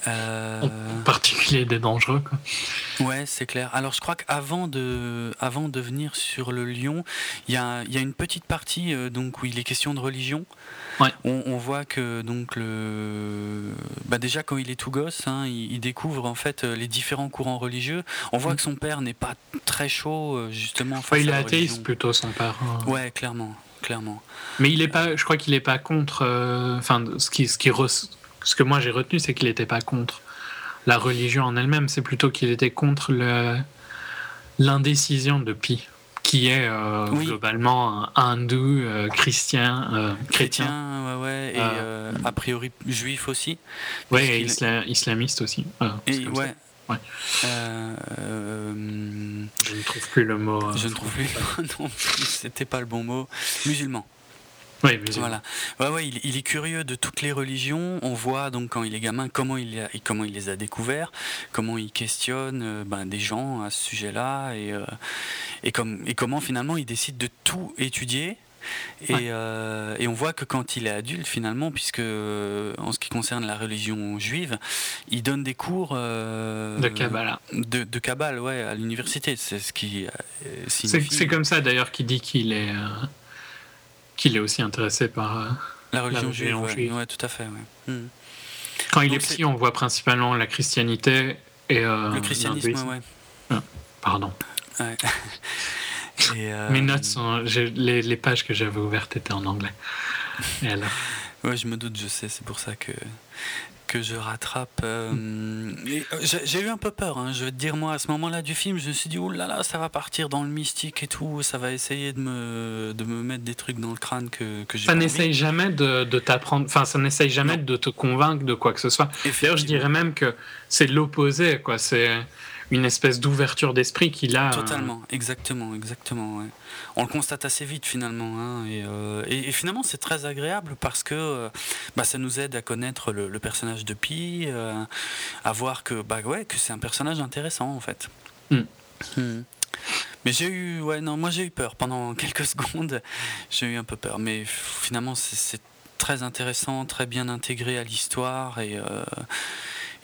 Euh... En particulier des dangereux. Quoi. Ouais, c'est clair. Alors je crois qu'avant de, avant de venir sur le lion, il y a, y a, une petite partie euh, donc où il est question de religion. Ouais. On, voit que donc le, bah déjà quand il est tout gosse, hein, il, découvre en fait les différents courants religieux. On voit mm. que son père n'est pas très chaud euh, justement. Enfin, il est athéiste plutôt son père. Hein. Ouais, clairement, clairement. Mais il est pas, je crois qu'il n'est pas contre. Euh, ce qui, ce qui ce que moi j'ai retenu, c'est qu'il n'était pas contre la religion en elle-même, c'est plutôt qu'il était contre l'indécision de Pi, qui est euh, globalement hindou, euh, chrétien, euh, chrétien. ouais, ouais, et a priori juif aussi. Oui, et islamiste aussi. et, ouais. ouais. je ne ne trouve plus le mot. je ne trouve plus non c'était pas le bon mot. Musulman. Oui. Voilà. Ouais, ouais, il, est curieux de toutes les religions. On voit donc quand il est gamin comment il, a, comment il les a découverts, comment il questionne ben, des gens à ce sujet-là et, et, comme, et comment finalement il décide de tout étudier euh, et, on voit que quand il est adulte, finalement, puisque euh, en ce qui concerne la religion juive, il donne des cours euh, de Kabbalah. De, de ouais, à l'université. C'est ce qui C'est comme ça d'ailleurs qu'il dit qu'il est qu'il est aussi intéressé par la religion, juive. Ouais, tout à fait. Hmm. Quand il est petit, on voit principalement la christianité et le christianisme, ouais. Ah, pardon. Euh, Mes notes sont. Les, les, pages que j'avais ouvertes étaient en anglais. Et alors? Ouais, je me doute, je sais, c'est pour ça que, que je rattrape. Euh, euh, j'ai eu un peu peur, hein, je vais te dire, moi, à ce moment-là du film, je me suis dit, oh là là, ça va partir dans le mystique et tout, ça va essayer de me, de me mettre des trucs dans le crâne que, que j'ai Ça n'essaye jamais de, de t'apprendre, enfin, ça n'essaye jamais de te convaincre de quoi que ce soit. D'ailleurs, je dirais même que c'est l'opposé, quoi. C'est une espèce d'ouverture d'esprit qu'il a. Euh, Totalement, exactement, exactement. On le constate assez vite finalement. Hein, euh, et, finalement, c'est très agréable parce que euh, bah, ça nous aide à connaître le, personnage de Pi, à voir que, bah, ouais, que c'est un personnage intéressant en fait. Hmm. Hmm. Mais j'ai eu, ouais, non, moi j'ai eu peur pendant quelques secondes. J'ai eu un peu peur, mais finalement c'est très intéressant, très bien intégré à l'histoire et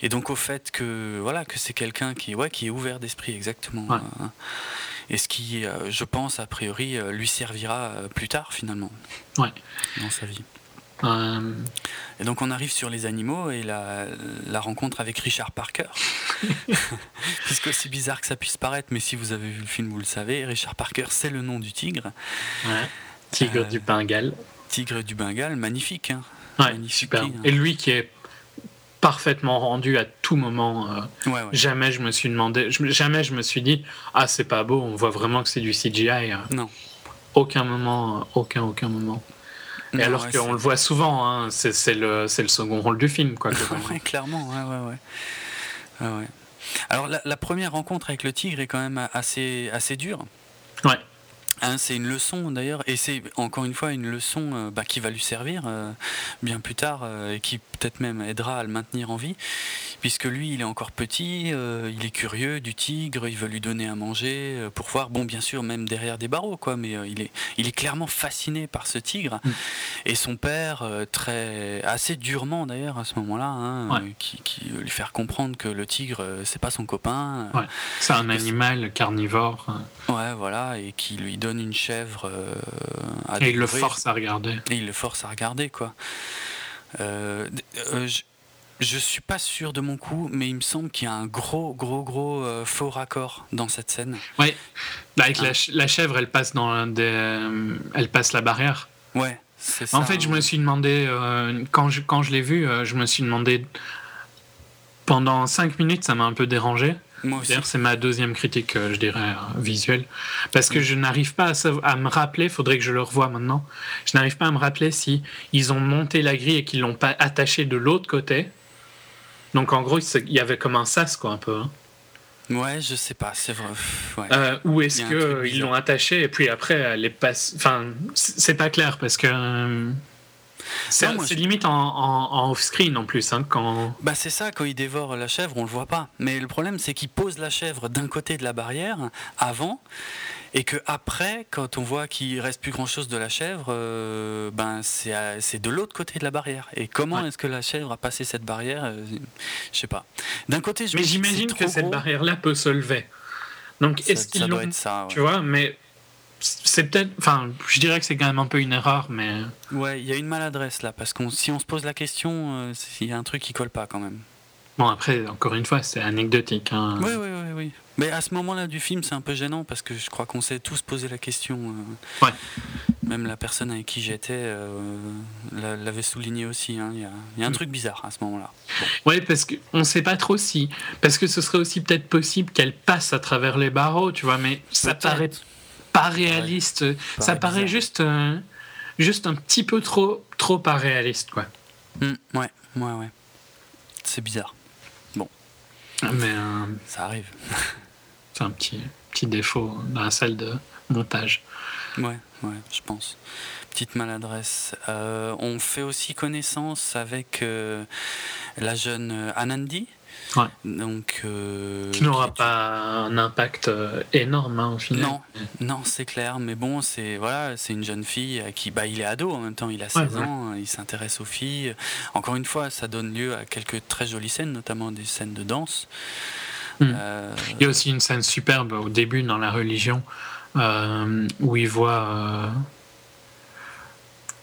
et donc au fait que voilà que c'est quelqu'un qui ouais qui est ouvert d'esprit exactement. Et ce qui euh, je pense a priori euh, lui servira euh, plus tard finalement. Ouais. dans sa vie. Et donc on arrive sur les animaux et la, la rencontre avec Richard Parker. Puisque aussi bizarre que ça puisse paraître mais si vous avez vu le film vous le savez Richard Parker c'est le nom du tigre. Ouais. tigre du Bengale. Tigre du Bengale magnifique hein. magnifique super. et lui qui est parfaitement rendu à tout moment. Euh, jamais je me suis demandé, jamais je me suis dit ah c'est pas beau, on voit vraiment que c'est du CGI. Euh. Non. Aucun moment, aucun aucun moment. Et alors qu'on le voit souvent, hein, c'est le, le second rôle du film, quoi. clairement, ouais, ouais, ouais. Alors la, la, première rencontre avec le tigre est quand même assez, assez dure. Ouais. Hein, c'est une leçon d'ailleurs, et c'est encore une fois une leçon euh, bah, qui va lui servir euh, bien plus tard euh, et qui peut-être même aidera à le maintenir en vie, puisque lui il est encore petit, il est curieux du tigre, il veut lui donner à manger pour voir, bon bien sûr même derrière des barreaux quoi, mais il, est, il est clairement fasciné par ce tigre, mm. et son père très assez durement d'ailleurs à ce moment-là, hein, qui, qui, veut lui faire comprendre que le tigre c'est pas son copain, ouais. c'est un animal carnivore, ouais voilà, et qui lui donne une chèvre euh, à Et il le force à regarder. Et il le force à regarder, quoi. Euh, euh, je, je suis pas sûr de mon coup, mais il me semble qu'il y a un gros, gros, gros faux raccord dans cette scène. Oui, bah, avec la, la, chèvre, elle passe dans des, elle passe la barrière. Ouais, c'est ça. En fait, je me suis demandé quand je quand je l'ai vu, je me suis demandé pendant 5 minutes, ça m'a un peu dérangé. D'ailleurs, c'est ma deuxième critique, euh, je dirais, euh, visuelle. Parce que je n'arrive pas à, me rappeler, il faudrait que je le revoie maintenant, je n'arrive pas à me rappeler si ils ont monté la grille et qu'ils l'ont pas attaché de l'autre côté. Donc en gros, il y avait comme un sas, quoi, un peu. Hein. Ouais, je sais pas, c'est vrai. Euh, ou est-ce qu'ils l'ont attaché et puis après, elle est. Enfin, c'est pas clair parce que. C'est limite en, off-screen en plus. Hein, quand... Bah c'est ça, quand il dévore la chèvre, on le voit pas. Mais le problème, c'est qu'il pose la chèvre d'un côté de la barrière, avant, et que après, quand on voit qu'il reste plus grand-chose de la chèvre, euh, ben c'est de l'autre côté de la barrière. Et comment est-ce que la chèvre a passé cette barrière euh, Je sais pas. D'un côté, je Mais j'imagine que cette barrière-là peut se lever. Donc est-ce qu'ils l'ont Tu vois, mais c'est peut-être. Enfin, je dirais que c'est quand même un peu une erreur, mais. Ouais, il y a une maladresse là, parce que si on se pose la question, euh, il y a un truc qui colle pas quand même. Bon, après, encore une fois, c'est anecdotique. Hein. Oui, oui, oui, oui. Mais à ce moment-là du film, c'est un peu gênant parce que je crois qu'on s'est tous posé la question. Euh, ouais. Même la personne avec qui j'étais euh, l'avait souligné aussi. Hein. Il, y a, un mm. truc bizarre à ce moment-là. Bon. Ouais, parce qu'on ne sait pas trop si. Parce que ce serait aussi peut-être possible qu'elle passe à travers les barreaux, tu vois, mais ça paraît pas réaliste. ça paraît juste, euh, juste un petit peu trop, trop pas réaliste, quoi. Hmm, ouais, ouais, ouais. C'est bizarre. Bon. Mais euh, ça arrive. c'est un petit, petits défauts dans la salle de montage. Ouais, ouais, je pense. Petite maladresse. Euh, on fait aussi connaissance avec la jeune Anandi. Ouais. Donc, qui n'aura pas un impact énorme hein, au final. Non, non, c'est clair. Mais bon, c'est voilà, c'est une jeune fille qui, bah, il est ado en même temps. Il a 16 ans. Il s'intéresse aux filles. Encore une fois, ça donne lieu à quelques très jolies scènes, notamment des scènes de danse. Hmm. Il y a aussi une scène superbe au début dans la religion euh, où il voit.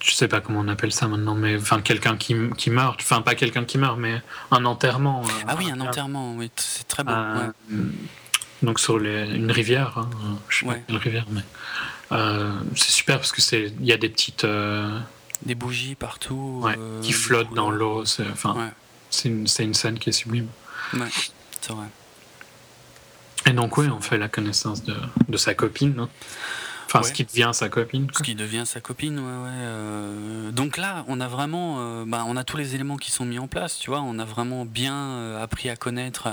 Euh, je sais pas comment on appelle ça maintenant, mais enfin quelqu'un qui, qui meurt, enfin pas quelqu'un qui meurt, mais un enterrement. Euh, ah oui, un enterrement, oui, c'est très beau. Donc sur une rivière, hein, je sais pas quelle rivière, mais c'est super parce que c'est il y a des petites des bougies partout qui flottent dans l'eau. Enfin, c'est une, une, scène qui est sublime. Ouais, c'est vrai. Et donc, oui, on fait la connaissance de, de sa copine. Hein. Enfin, ce qui devient sa copine. Ce qui devient sa copine, ouais, ouais. Euh. donc là, on a vraiment, euh, bah, on a tous les éléments qui sont mis en place, tu vois. On a vraiment bien euh, appris à connaître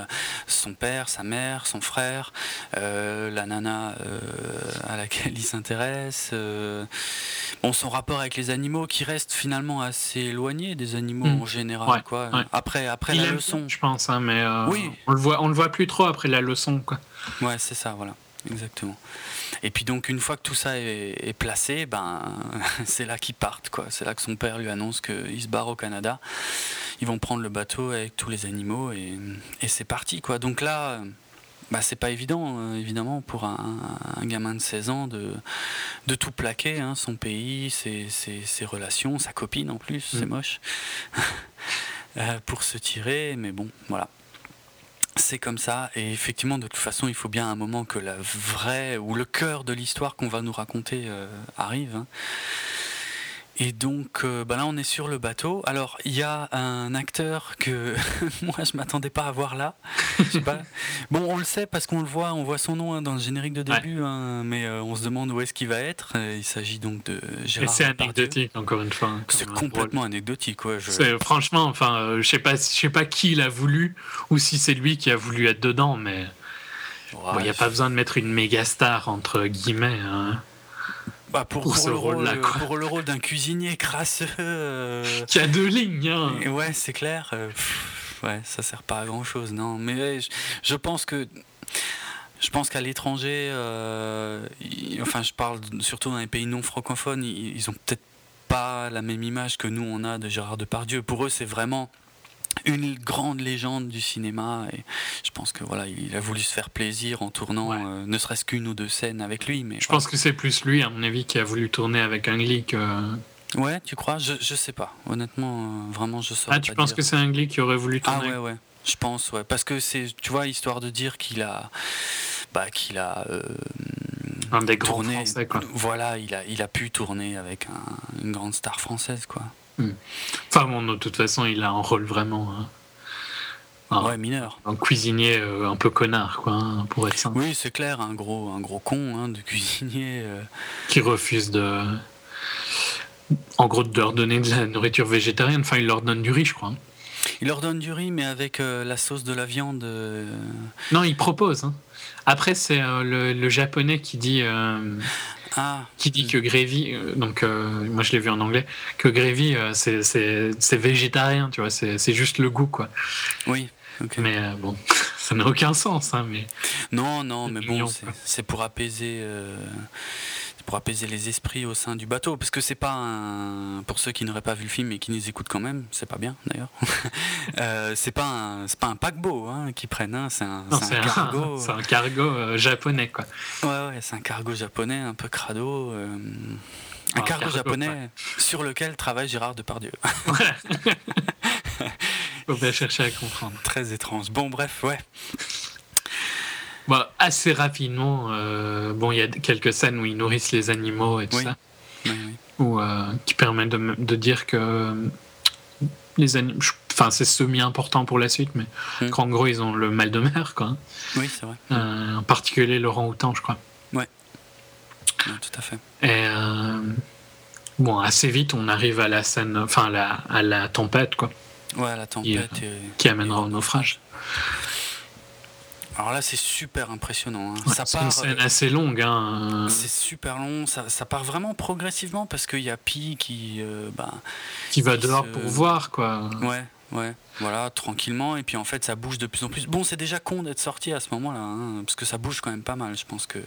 son père, sa mère, son frère, la nana à laquelle il s'intéresse. bon, son rapport avec les animaux qui reste finalement assez éloigné des animaux hmm. en général, quoi. Après, après la leçon. Je pense, hein, mais oui. on le voit, on le voit plus trop après la leçon, quoi. Ouais, c'est ça, voilà, exactement. Et puis donc une fois que tout ça est, placé, ben c'est là qu'ils partent quoi. C'est là que son père lui annonce qu'il se barre au Canada. Ils vont prendre le bateau avec tous les animaux et, c'est parti quoi. Donc là, bah, c'est pas évident euh, évidemment pour un, gamin de 16 ans de, de tout plaquer, hein, son pays, ses, ses, relations, sa copine en plus, c'est mm. moche. Euh, pour se tirer, mais bon, voilà comme ça, et effectivement, de toute façon, il faut bien un moment que la vraie ou le cœur de l'histoire qu'on va nous raconter euh, arrive. Hein. Et donc euh, bah là on est sur le bateau. Alors il y a un acteur que moi je m'attendais pas à voir là. Bon on le sait parce qu'on le voit, on voit son nom hein, dans le générique de début, hein, mais euh, on se demande où est-ce qu'il va être. Il s'agit donc de Gérard. Et c'est anecdotique encore une fois. c'est complètement anecdotique. Franchement, enfin euh, je sais pas, je sais pas qui l'a voulu ou si c'est lui qui a voulu être dedans, mais il n'y a pas besoin de mettre une méga star entre guillemets. Hein. Bah pour, pour, le rôle, pour, le rôle d'un cuisinier crasseux. Euh, Qui a deux lignes. Hein. Ouais, c'est clair. Euh, ouais, ça sert pas à grand chose, non. Mais je, pense que. Je pense qu'à l'étranger, euh, enfin, je parle surtout dans les pays non francophones, ils, ils ont peut-être pas la même image que nous on a de Gérard Depardieu. Pour eux, c'est vraiment une grande légende du cinéma et je pense que voilà il a voulu se faire plaisir en tournant euh, ne serait-ce qu'une ou deux scènes avec lui mais je pense que c'est plus lui à mon avis qui a voulu tourner avec Ang Lee que ouais tu crois? Je, je sais pas. Honnêtement euh, vraiment je saurais ah tu penses que c'est Ang Lee qui aurait voulu tourner? Ah ouais ouais. Je pense ouais. Parce que c'est tu vois histoire de dire qu'il a bah qu'il a euh, un des grands français quoi. voilà il a il a pu tourner avec une grande star française quoi Hmm. Enfin bon, de toute façon, il a un rôle vraiment. Hein. Un, mineur. Un cuisinier euh, un peu connard, quoi, hein, pour être simple. Oui, c'est clair, un gros, un gros con hein, de cuisinier. Euh. Qui refuse de. En gros, de leur donner de la nourriture végétarienne. Enfin, il leur donne du riz, je crois. Il leur donne du riz, mais avec euh, la sauce de la viande. Non, il propose. Après, c'est le, japonais qui dit. Ah. Qui dit que Gravy, euh, donc euh, moi je l'ai vu en anglais, que Gravy euh, c'est végétarien, tu vois, c'est juste le goût quoi. Oui. Mais bon, ça n'a aucun sens, hein, mais. Non, non, mais bon, c'est pour apaiser pour apaiser les esprits au sein du bateau. Parce que c'est pas un. Pour ceux qui n'auraient pas vu le film et qui nous écoutent quand même, c'est pas bien d'ailleurs. euh, c'est pas un, pas un paquebot hein, qu'ils prennent, hein, c'est un, cargo. C'est un cargo euh, japonais quoi. Ouais, ouais, c'est un cargo japonais un peu crado. Euh, un ah, cargo, japonais sur lequel travaille Gérard Depardieu. Faut bien chercher à comprendre. Très étrange. Bon, bref, ouais. Bah, assez rapidement, euh, bon, il y a quelques scènes où ils nourrissent les animaux et tout ça, Ou, euh, qui permettent de, dire que euh, les animaux, enfin, c'est semi-important pour la suite, mais mm. qu'en gros, ils ont le mal de mer, quoi. Oui, c'est vrai. en particulier Laurent Houtan, je crois. Ouais. tout à fait. Et bon, assez vite, on arrive à la scène, enfin, à la, à la tempête, quoi. Ouais, la tempête. Qui, qui amènera au naufrage. Alors là, c'est super impressionnant. Hein. ça c'est une scène assez longue. Hein. C'est super long. Ça, ça, part vraiment progressivement parce qu'il y a Pi qui. Euh, bah, qui va dehors pour voir, quoi. Ouais, ouais. Voilà, tranquillement. Et puis en fait, ça bouge de plus en plus. Bon, c'est déjà con d'être sorti à ce moment-là, hein, parce que ça bouge quand même pas mal. Je pense que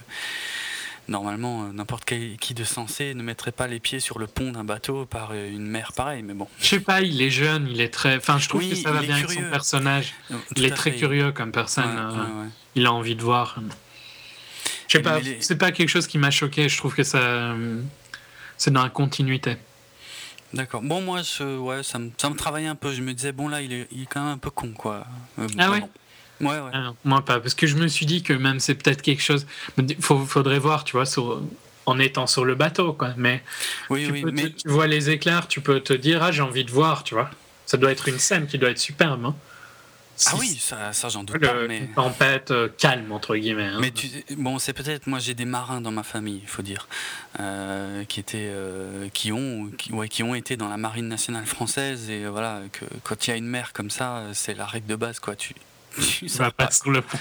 normalement, euh, n'importe qui de sensé ne mettrait pas les pieds sur le pont d'un bateau par euh, une mer pareille, mais bon. Je sais pas, il est jeune, il est très. Enfin, je trouve que ça va bien avec son personnage. Euh, il est très curieux comme personne. Il a envie de voir. Je sais pas, c'est pas quelque chose qui m'a choqué. Je trouve que ça. C'est dans la continuité. D'accord. Bon, moi, je, ouais, ça me, ça me travaillait un peu. Je me disais, bon, là, il est, il est quand même un peu con, quoi. ah ouais Ouais, ouais. Ah moi pas, parce que je me suis dit que même c'est peut-être quelque chose. Il faudrait voir, tu vois, sur, en étant sur le bateau, quoi. Mais, oui, oui, mais... tu vois les éclairs, tu peux te dire, ah, j'ai envie de voir, tu vois. Ça doit être une scène qui doit être superbe. Hein. ah oui, ça, ça j'en doute pas. Mais... Une tempête euh, calme, entre guillemets. Hein. Mais tu, bon, c'est peut-être, moi j'ai des marins dans ma famille, il faut dire, euh, qui, étaient, euh, qui, ont, qui, ouais, qui ont été dans la marine nationale française. Et voilà, que quand il y a une mer comme ça, c'est la règle de base, quoi. Tu, tu vas pas sur le pont.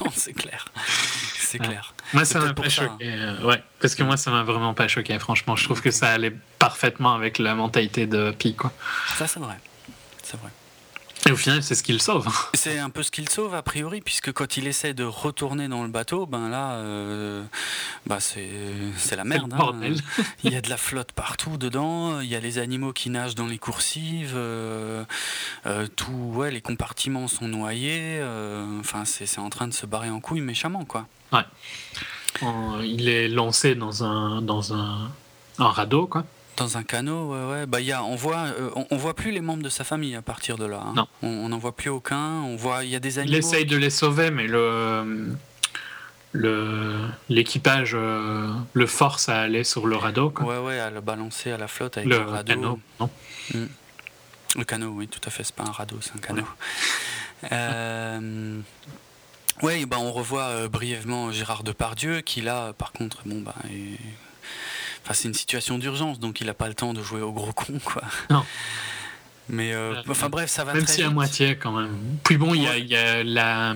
non, c'est clair. C'est clair. Moi, ça m'a pas choqué. Euh, ouais, parce que moi, ça m'a vraiment pas choqué. Franchement, je trouve que ça allait parfaitement avec la mentalité de Pi, quoi. Ça, c'est vrai. C'est vrai. Et au final, c'est ce qu'il sauve. C'est un peu ce qu'il sauve, a priori, puisque quand il essaie de retourner dans le bateau, ben là, euh, bah c'est la merde. Hein. Il y a de la flotte partout dedans, il y a les animaux qui nagent dans les coursives, euh, euh, tout, ouais, les compartiments sont noyés, enfin, c'est en train de se barrer en couille méchamment, quoi. Ouais. il est lancé dans un, dans un, un radeau, quoi. Dans un canot, ouais, ouais. Bah, y a, on voit, euh, on, voit plus les membres de sa famille à partir de là. Hein. Non. On n'en voit plus aucun. On voit, il y a des animaux. Il essaye de les sauver, mais le le l'équipage euh, le force à aller sur le radeau. Quoi. Ouais, ouais, à le balancer à la flotte avec le, radeau. Canot, non mm. Le canot, oui, tout à fait. C'est pas un radeau, c'est un canot. euh, ouais, bah, on revoit brièvement Gérard Depardieu qui là, par contre, bon bah. Enfin, c'est une situation d'urgence, donc il n'a pas le temps de jouer au gros con, quoi. Non. Mais euh, enfin bref, ça va même si à moitié quand même. Puis bon, il y, a, la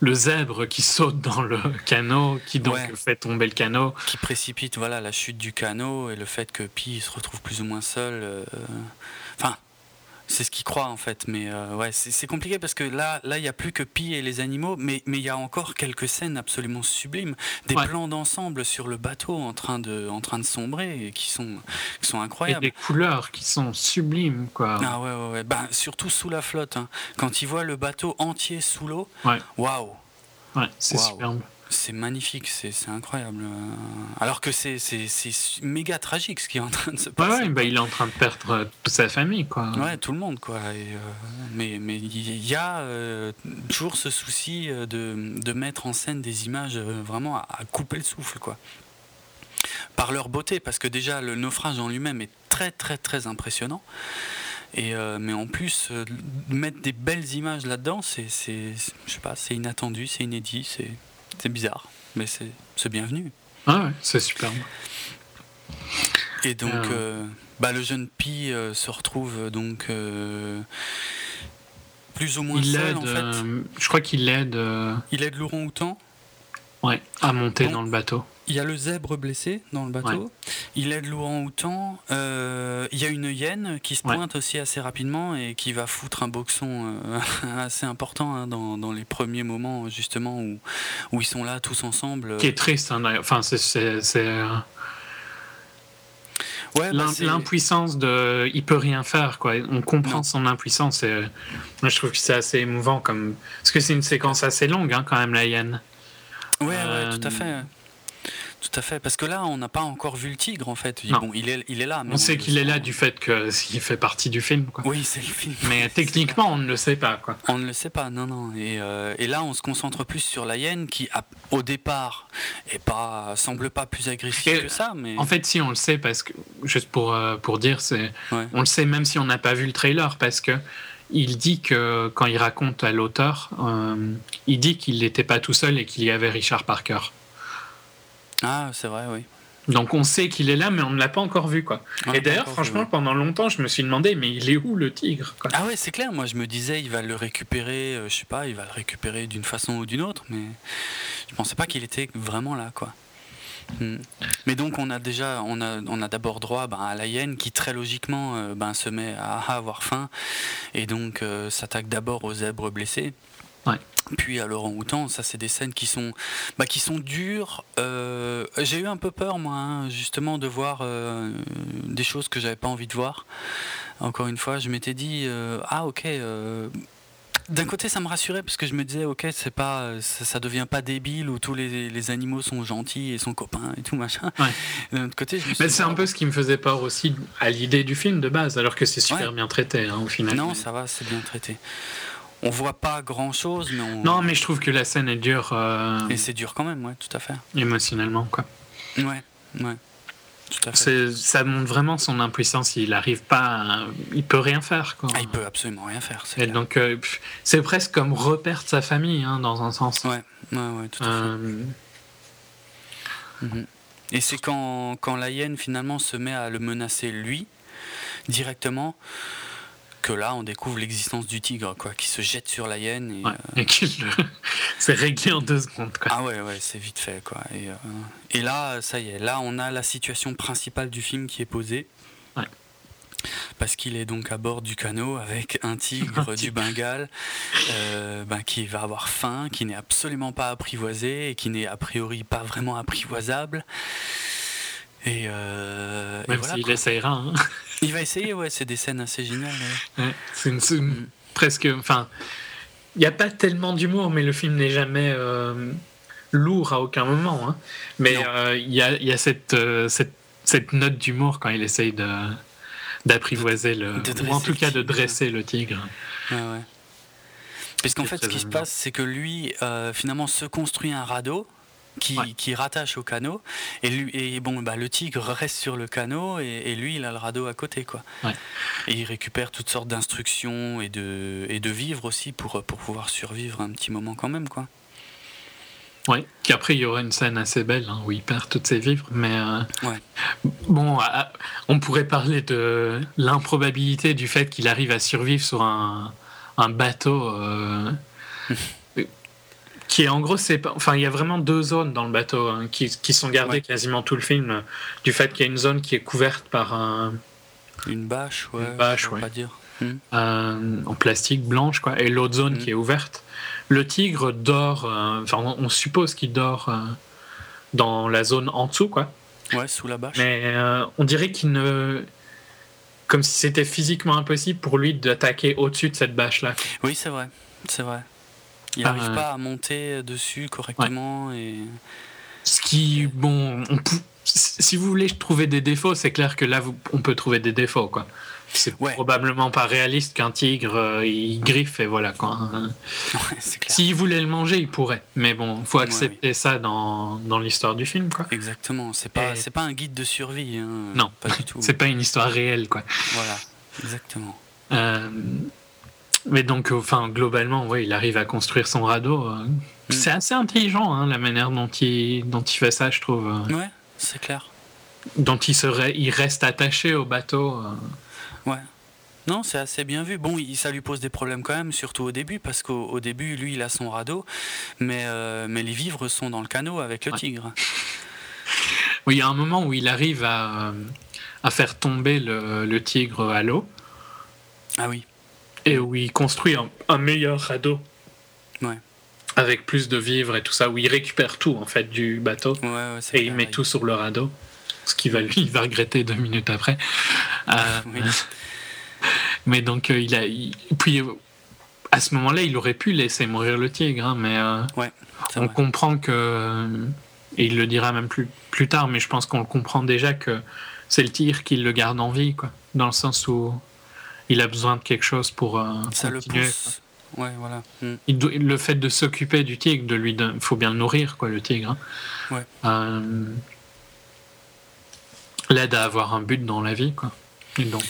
le zèbre qui saute dans le canot, qui donc fait tomber le canot. Qui précipite voilà la chute du canot et le fait que Pi se retrouve plus ou moins seul. Euh, enfin, c'est ce qu'il croit en fait, mais euh, ouais, c'est compliqué parce que là, là, il n'y a plus que Pi et les animaux, mais mais il y a encore quelques scènes absolument sublimes, des plans d'ensemble sur le bateau en train de, en train de sombrer et qui sont, qui sont incroyables. Et des couleurs qui sont sublimes, quoi. Ah ouais, ouais, ouais. Ben, surtout sous la flotte, hein. quand il voit le bateau entier sous l'eau, waouh. Ouais, c'est superbe. C'est magnifique, c'est incroyable. Alors que c'est méga tragique ce qui est en train de se passer. Ouais, bah, il est en train de perdre toute sa famille, quoi. Ouais, tout le monde, quoi. Et, euh, mais il y a euh, toujours ce souci euh, de, de, mettre en scène des images vraiment à, couper le souffle, quoi. Par leur beauté, parce que déjà le naufrage en lui-même est très très très impressionnant. Et mais en plus, mettre des belles images là-dedans, c'est, je sais pas, c'est inattendu, c'est inédit, c'est c'est bizarre, mais c'est bienvenu. Ah ouais, c'est superbe. Et donc, euh. Euh, bah, le jeune Pi euh, se retrouve donc plus ou moins seul en fait. je crois qu'il aide. Il aide Laurent Houtan. Ouais, à monter dans le bateau. Il y a le zèbre blessé dans le bateau. Il aide Laurent Houtan. Euh, il y a une hyène qui se pointe aussi assez rapidement et qui va foutre un boxon euh, assez important hein, dans, dans, les premiers moments justement où, où ils sont là tous ensemble. Qui est triste. Hein, enfin, c'est. Ouais, bah, l'impuissance de il peut rien faire quoi on comprend son impuissance et moi je trouve que c'est assez émouvant comme parce que c'est une séquence assez longue hein, quand même la hyène ouais, ouais tout à euh, fait tout à fait, parce que là, on n'a pas encore vu le tigre en fait. Bon, il est, il est là. on, sait qu'il est là du fait qu'il fait partie du film. Quoi. Oui, c'est le film. Mais techniquement, on ne le sait pas. Quoi. On ne le sait pas, non, non. Et, euh, et là, on se concentre plus sur la hyène qui, au départ, est pas, semble pas plus agressive que ça. Mais... En fait, si on le sait, parce que, juste pour, euh, pour dire, c'est, on le sait même si on n'a pas vu le trailer, parce que il dit que quand il raconte à l'auteur, euh, il dit qu'il n'était pas tout seul et qu'il y avait Richard Parker. Ah, c'est vrai, oui. Donc on sait qu'il est là, mais on ne l'a pas encore vu, quoi. et d'ailleurs, franchement, pendant longtemps, je me suis demandé, mais il est où le tigre quoi? Ah ouais, c'est clair. Moi, je me disais, il va le récupérer, euh, je sais pas, il va le récupérer d'une façon ou d'une autre, mais je pensais pas qu'il était vraiment là, quoi. Hmm. Mais donc on a déjà, on a, on a d'abord droit ben, à la hyène qui très logiquement euh, ben, se met à, avoir faim et donc euh, s'attaque d'abord aux zèbres blessés. Puis à Laurent Houtan, ça c'est des scènes qui sont, bah, qui sont dures. Euh, j'ai eu un peu peur moi, hein, justement, de voir des choses que j'avais pas envie de voir. Encore une fois, je m'étais dit, ah ok, d'un côté, ça me rassurait parce que je me disais, ok, c'est pas, ça, devient pas débile où tous les, animaux sont gentils et sont copains et tout machin. D'un autre côté, je Mais c'est un peu ce qui me faisait peur aussi à l'idée du film de base, alors que c'est super bien traité hein, au final. Non, ça va, c'est bien traité. On voit pas grand chose, mais on... Non, mais je trouve que la scène est dure. Euh, et c'est dur quand même, ouais, tout à fait. Émotionnellement, quoi. Ouais, ouais. Ça montre vraiment son impuissance. Il arrive pas, il peut rien faire. Quoi. Ah, il peut absolument rien faire. Et donc, euh, c'est presque comme reperdre sa famille, hein, dans un sens. Ouais, ouais, ouais tout à fait. Euh, mhm. Et c'est quand, quand la hyène finalement se met à le menacer lui directement que là, on découvre l'existence du tigre, quoi, qui se jette sur la hyène. Et, euh, c'est réglé en deux secondes. Quoi. Ah ouais, ouais, c'est vite fait, quoi. Et, euh, et, là, ça y est, là, on a la situation principale du film qui est posée. Parce qu'il est donc à bord du canot avec un tigre du Bengale euh, ben, qui va avoir faim, qui n'est absolument pas apprivoisé et qui n'est a priori pas vraiment apprivoisable. Et, euh, Même s'il essayera. Hein. Il va essayer, ouais, c'est des scènes assez géniales. c'est une, presque. Enfin, il n'y a pas tellement d'humour, mais le film n'est jamais euh, lourd à aucun moment. Hein. Mais euh, il y, a, y a cette, euh, cette, cette, note d'humour quand il essaye de d'apprivoiser le. ou en tout cas de dresser le tigre. Ouais, ouais. Parce qu'en fait, ce qui se passe, c'est que lui, finalement, se construit un radeau qui, rattache au canot. Et, lui, et bon, bah, le tigre reste sur le canot et, lui, il a le radeau à côté. Quoi. Et il récupère toutes sortes d'instructions et de, et de vivres aussi pour, pour pouvoir survivre un petit moment quand même. Quoi. Oui, qu'après il y aurait une scène assez belle hein, où il perd toutes ses vivres, mais euh, bon, on pourrait parler de l'improbabilité du fait qu'il arrive à survivre sur un, un bateau euh, qui est en gros, c'est enfin, il y a vraiment deux zones dans le bateau hein, qui, qui, sont gardées quasiment tout le film, du fait qu'il y a une zone qui est couverte par un, une bâche, ouais, une bâche, ouais. dire. Hmm. Euh, en plastique blanche, quoi, et l'autre zone hmm. qui est ouverte. Le tigre dort, euh, enfin, on suppose qu'il dort euh, dans la zone en dessous, quoi. Ouais, sous la bâche. Mais on dirait qu'il ne comme si c'était physiquement impossible pour lui d'attaquer au-dessus de cette bâche-là. Oui, c'est vrai, c'est vrai. Il n'arrive pas à monter dessus correctement. Et... Ce qui, bon, si vous voulez trouver des défauts, c'est clair que là, on peut trouver des défauts, quoi. C'est probablement pas réaliste qu'un tigre euh, il griffe et voilà quoi. S'il voulait le manger, il pourrait. Mais bon, faut accepter ça dans, dans l'histoire du film quoi. Exactement. C'est pas c'est pas un guide de survie. Hein. Non, pas du tout. c'est pas une histoire réelle quoi. Voilà, exactement. Euh, mais donc, enfin, globalement, ouais, il arrive à construire son radeau. Euh. Mm. C'est assez intelligent, hein, la manière dont il, dont il fait ça, je trouve. Euh. Ouais, c'est clair. Dont il, serait, il reste attaché au bateau. Euh. Ouais. Non, c'est assez bien vu. Bon, ça lui pose des problèmes quand même, surtout au début, parce qu'au début, lui, il a son radeau, mais, mais les vivres sont dans le canot avec le tigre. Oui, il y a un moment où il arrive à, à faire tomber le, le tigre à l'eau. Ah oui et où il construit un, meilleur radeau. Avec plus de vivres et tout ça, où il récupère tout en fait du bateau. et il met tout sur le radeau. Ce qu'il va lui il va regretter deux minutes après. Euh, mais donc euh, il a. puis à ce moment-là, il aurait pu laisser mourir le tigre, hein, mais euh, on comprend que. Et il le dira même plus, plus tard, mais je pense qu'on le comprend déjà que c'est le tigre qui le garde en vie, quoi. Dans le sens où il a besoin de quelque chose pour euh, ça Le pousse. Ouais, voilà. Hmm. Il le fait de s'occuper du tigre, de lui, il faut bien le nourrir, quoi, le tigre. Hein. Ouais. Euh, l'aide à avoir un but dans la vie, quoi. donc,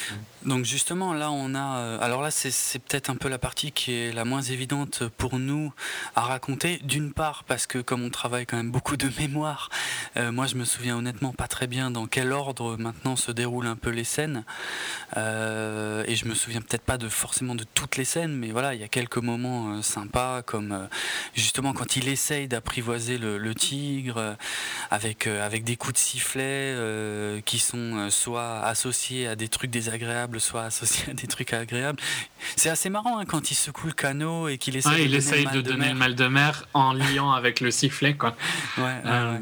donc justement, là, on a... Euh, alors là, c'est peut-être un peu la partie qui est la moins évidente pour nous à raconter. D'une part, parce que comme on travaille quand même beaucoup de mémoire, euh, moi, je me souviens honnêtement pas très bien dans quel ordre maintenant se déroulent un peu les scènes. Euh, et je me souviens peut-être pas de forcément de toutes les scènes, mais voilà, il y a quelques moments sympas, comme justement quand il essaye d'apprivoiser le, tigre, avec, avec des coups de sifflet qui sont soit associés à des trucs désagréables soit associé à des trucs agréables. C'est assez marrant hein, quand il secoue le canot et qu'il essaie il de essaye de, donner le mal de mer en liant avec le sifflet. Quoi. Ouais, euh,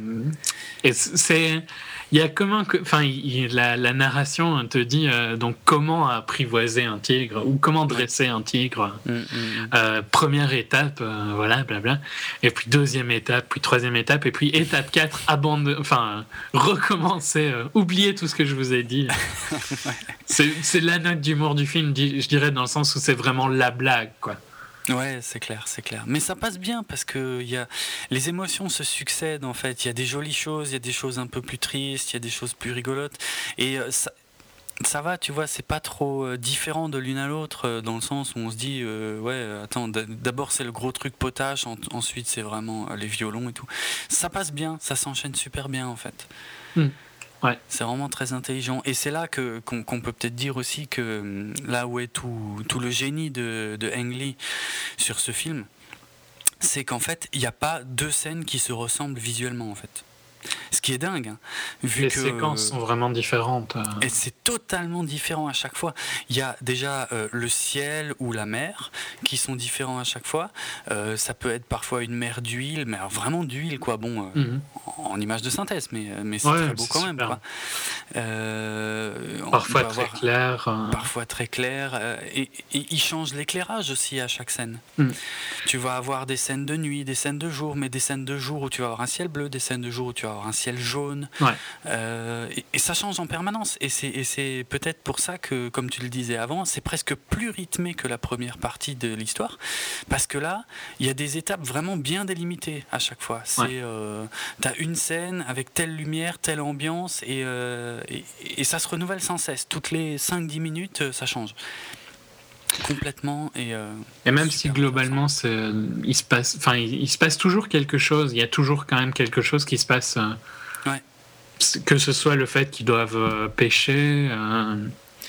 Et c'est il y a comment enfin la, la, narration te dit euh, donc comment apprivoiser un tigre ou comment dresser un tigre. Mm, mm, mm. Euh, première étape euh, voilà blabla et puis deuxième étape puis troisième étape et puis étape 4 abandonner enfin recommencer oublier tout ce que je vous ai dit. C'est la note d'humour du film je dirais dans le sens où c'est vraiment la blague quoi Ouais, c'est clair, c'est clair. Mais ça passe bien parce que y a... les émotions se succèdent en fait. Il y a des jolies choses, il y a des choses un peu plus tristes, il y a des choses plus rigolotes. Et euh, ça, va, tu vois, c'est pas trop euh, différent de l'une à l'autre euh, dans le sens où on se dit, ouais, attends, d'abord c'est le gros truc potage, ensuite c'est vraiment les violons et tout. Ça passe bien, ça s'enchaîne super bien en fait. C'est vraiment très intelligent. Et c'est là que, qu'on, peut peut-être dire aussi que hum, là où est tout, tout le génie de, de Lee sur ce film, c'est qu'en fait, il n'y a pas deux scènes qui se ressemblent visuellement en fait. Ce qui est dingue. Hein, vu les séquences sont vraiment différentes. Euh. Et c'est totalement différent à chaque fois. Il y a déjà euh, le ciel ou la mer qui sont différents à chaque fois. Euh, ça peut être parfois une mer d'huile, mais vraiment d'huile, quoi. Bon, mhm. en, image de synthèse, mais, mais c'est très beau quand même. parfois très clair. Parfois très clair. Et, il change l'éclairage aussi à chaque scène. Mhm. Tu vas avoir des scènes de nuit, des scènes de jour, mais des scènes de jour où tu vas avoir un ciel bleu, des scènes de jour où tu vas avoir un ciel jaune. Euh, et, ça change en permanence. Et c'est peut-être pour ça que, comme tu le disais avant, c'est presque plus rythmé que la première partie de l'histoire. Parce que là, il y a des étapes vraiment bien délimitées à chaque fois. C'est, euh, tu as une scène avec telle lumière, telle ambiance, euh, et, et, ça se renouvelle sans cesse. Toutes les 5-10 minutes, ça change complètement et, et même si globalement il se passe enfin il, se passe toujours quelque chose il y a toujours quand même quelque chose qui se passe que ce soit le fait qu'ils doivent euh, pêcher.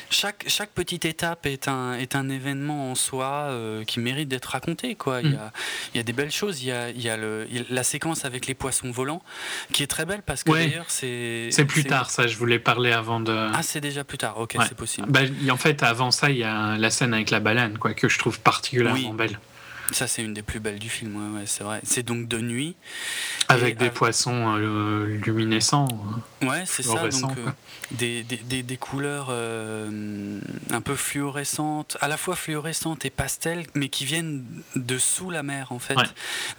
Chaque, chaque petite étape est un, est un événement en soi euh, qui mérite d'être raconté. Quoi. Il, y a, mm. il y a des belles choses. Il y a, il y a le, la séquence avec les poissons volants qui est très belle parce que d'ailleurs c'est. C'est plus tard, ça, je voulais parler avant de. Ah, c'est déjà plus tard, ok, c'est possible. Bah, en fait, avant ça, il y a la scène avec la baleine quoi, que je trouve particulièrement belle. Ça, c'est une des plus belles du film, ouais, c'est vrai. C'est donc de nuit. Avec des poissons euh, luminescents. Ouais, c'est ça. Donc, euh, des, des, des, couleurs euh, un peu fluorescentes, à la fois fluorescentes et pastel, mais qui viennent de sous la mer, en fait.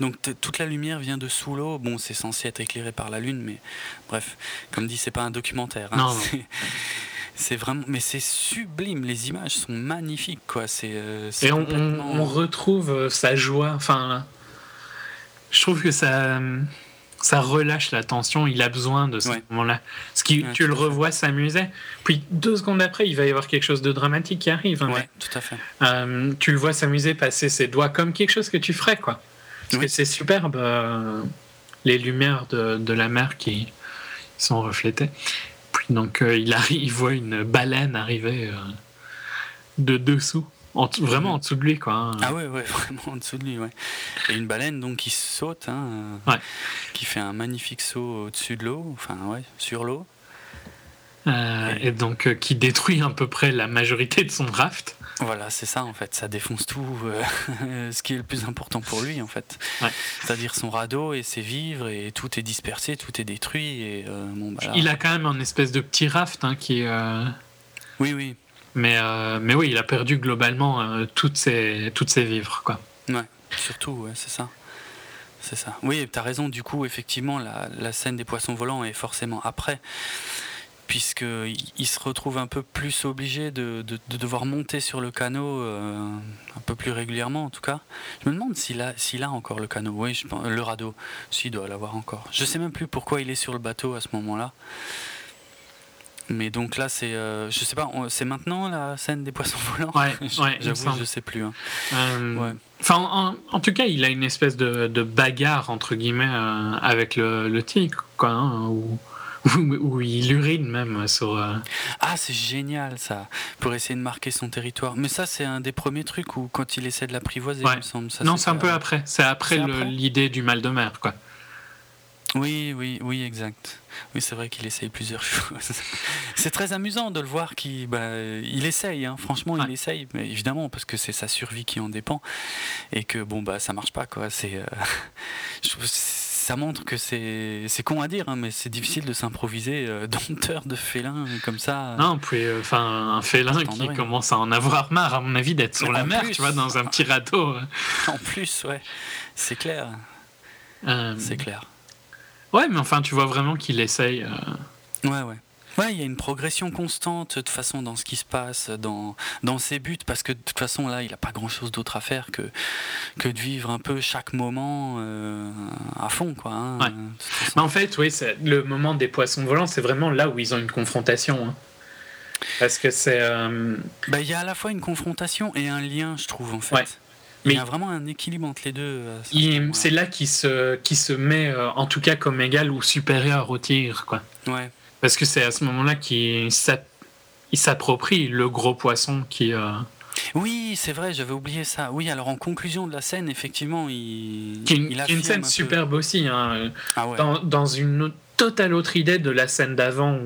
Donc, toute la lumière vient de sous l'eau. Bon, c'est censé être éclairé par la lune, mais bref, comme dit, c'est pas un documentaire. Hein. non. C'est vraiment, mais c'est sublime. Les images sont magnifiques, quoi. C'est. Euh, et on, retrouve euh, sa joie. Enfin, je trouve que ça, ça relâche la tension. Il a besoin de ce moment-là. Ce qui, tu le revois s'amuser. Puis deux secondes après, il va y avoir quelque chose de dramatique qui arrive. Hein, tout à fait. Euh, tu le vois s'amuser, passer ses doigts comme quelque chose que tu ferais, quoi. Parce que c'est superbe. les lumières de, de, la mer qui sont reflétées. Donc euh, il, arrive, il voit une baleine arriver euh, de dessous. vraiment en dessous de lui, quoi. Hein. Ah ouais, ouais, vraiment en dessous de lui, ouais. Et une baleine donc qui saute, hein, ouais. qui fait un magnifique saut au-dessus de l'eau, enfin ouais, sur l'eau. Euh, et... donc qui détruit à peu près la majorité de son raft. Voilà, c'est ça en fait, ça défonce tout euh, ce qui est le plus important pour lui en fait. C'est-à-dire son radeau et ses vivres et tout est dispersé, tout est détruit. Et, euh, bon, bah, Il a quand même un espèce de petit raft hein, qui est. Euh, oui, oui. Mais, mais oui, il a perdu globalement toutes, ses, toutes ses vivres. Quoi. Ouais, surtout, ouais, c'est ça. C'est ça. Oui, tu as raison, du coup, effectivement, la, la scène des poissons volants est forcément après puisqu'il se retrouve un peu plus obligé de, devoir monter sur le canot euh, un peu plus régulièrement en tout cas. Je me demande s'il a, s'il a encore le canot, oui, je pense, le radeau, s'il doit l'avoir encore. Je sais même plus pourquoi il est sur le bateau à ce moment-là. Mais donc là, c'est, euh, je sais pas, c'est maintenant la scène des poissons volants? Ouais, ouais j'avoue, je sais plus. Hein. Euh, enfin, en, tout cas, il a une espèce de, bagarre entre guillemets euh, avec le, le, tigre, quoi, hein, où, où, il urine même sur. Ah, c'est génial ça, pour essayer de marquer son territoire. Mais ça, c'est un des premiers trucs où quand il essaie de l'apprivoiser, il me semble. non, c'est un peu après. C'est après, l'idée du mal de mer, quoi. Oui, oui, oui, exact. Oui, c'est vrai qu'il essaye plusieurs choses. c'est très amusant de le voir qu'il bah, il essaye, hein. franchement, il essaye, mais évidemment, parce que c'est sa survie qui en dépend, et que bon, bah, ça marche pas, quoi. C'est, euh, ça montre que c'est, c'est con à dire, hein, mais c'est difficile de s'improviser euh, dompteur de félin comme ça. Non, puis, euh, enfin, un félin qui commence à en avoir marre, à mon avis, d'être sur la mer, tu vois, dans un petit râteau. en plus, ouais, c'est clair. C'est clair. Ouais, mais enfin, tu vois vraiment qu'il essaye. Euh. Ouais, ouais. Ouais, il y a une progression constante de façon dans ce qui se passe, dans, dans ses buts, parce que de toute façon, là, il n'a pas grand-chose d'autre à faire que, que de vivre un peu chaque moment euh, à fond, quoi. Hein, ouais. mais en fait, oui, le moment des poissons volants, c'est vraiment là où ils ont une confrontation. Hein. Parce que c'est... Euh, bah, il y a à la fois une confrontation et un lien, je trouve, en fait. Ouais. Mais il y a vraiment un équilibre entre les deux. Euh, c'est là qu'il se, qui se met, euh, en tout cas, comme égal ou supérieur au tigre. Quoi. Ouais. Parce que c'est à ce moment-là qu'il s'approprie le gros poisson qui. Euh, oui, c'est vrai, j'avais oublié ça. Oui, alors en conclusion de la scène, effectivement, il. Qui une, une scène superbe aussi. Hein, ah dans, dans, une totale autre idée de la scène d'avant,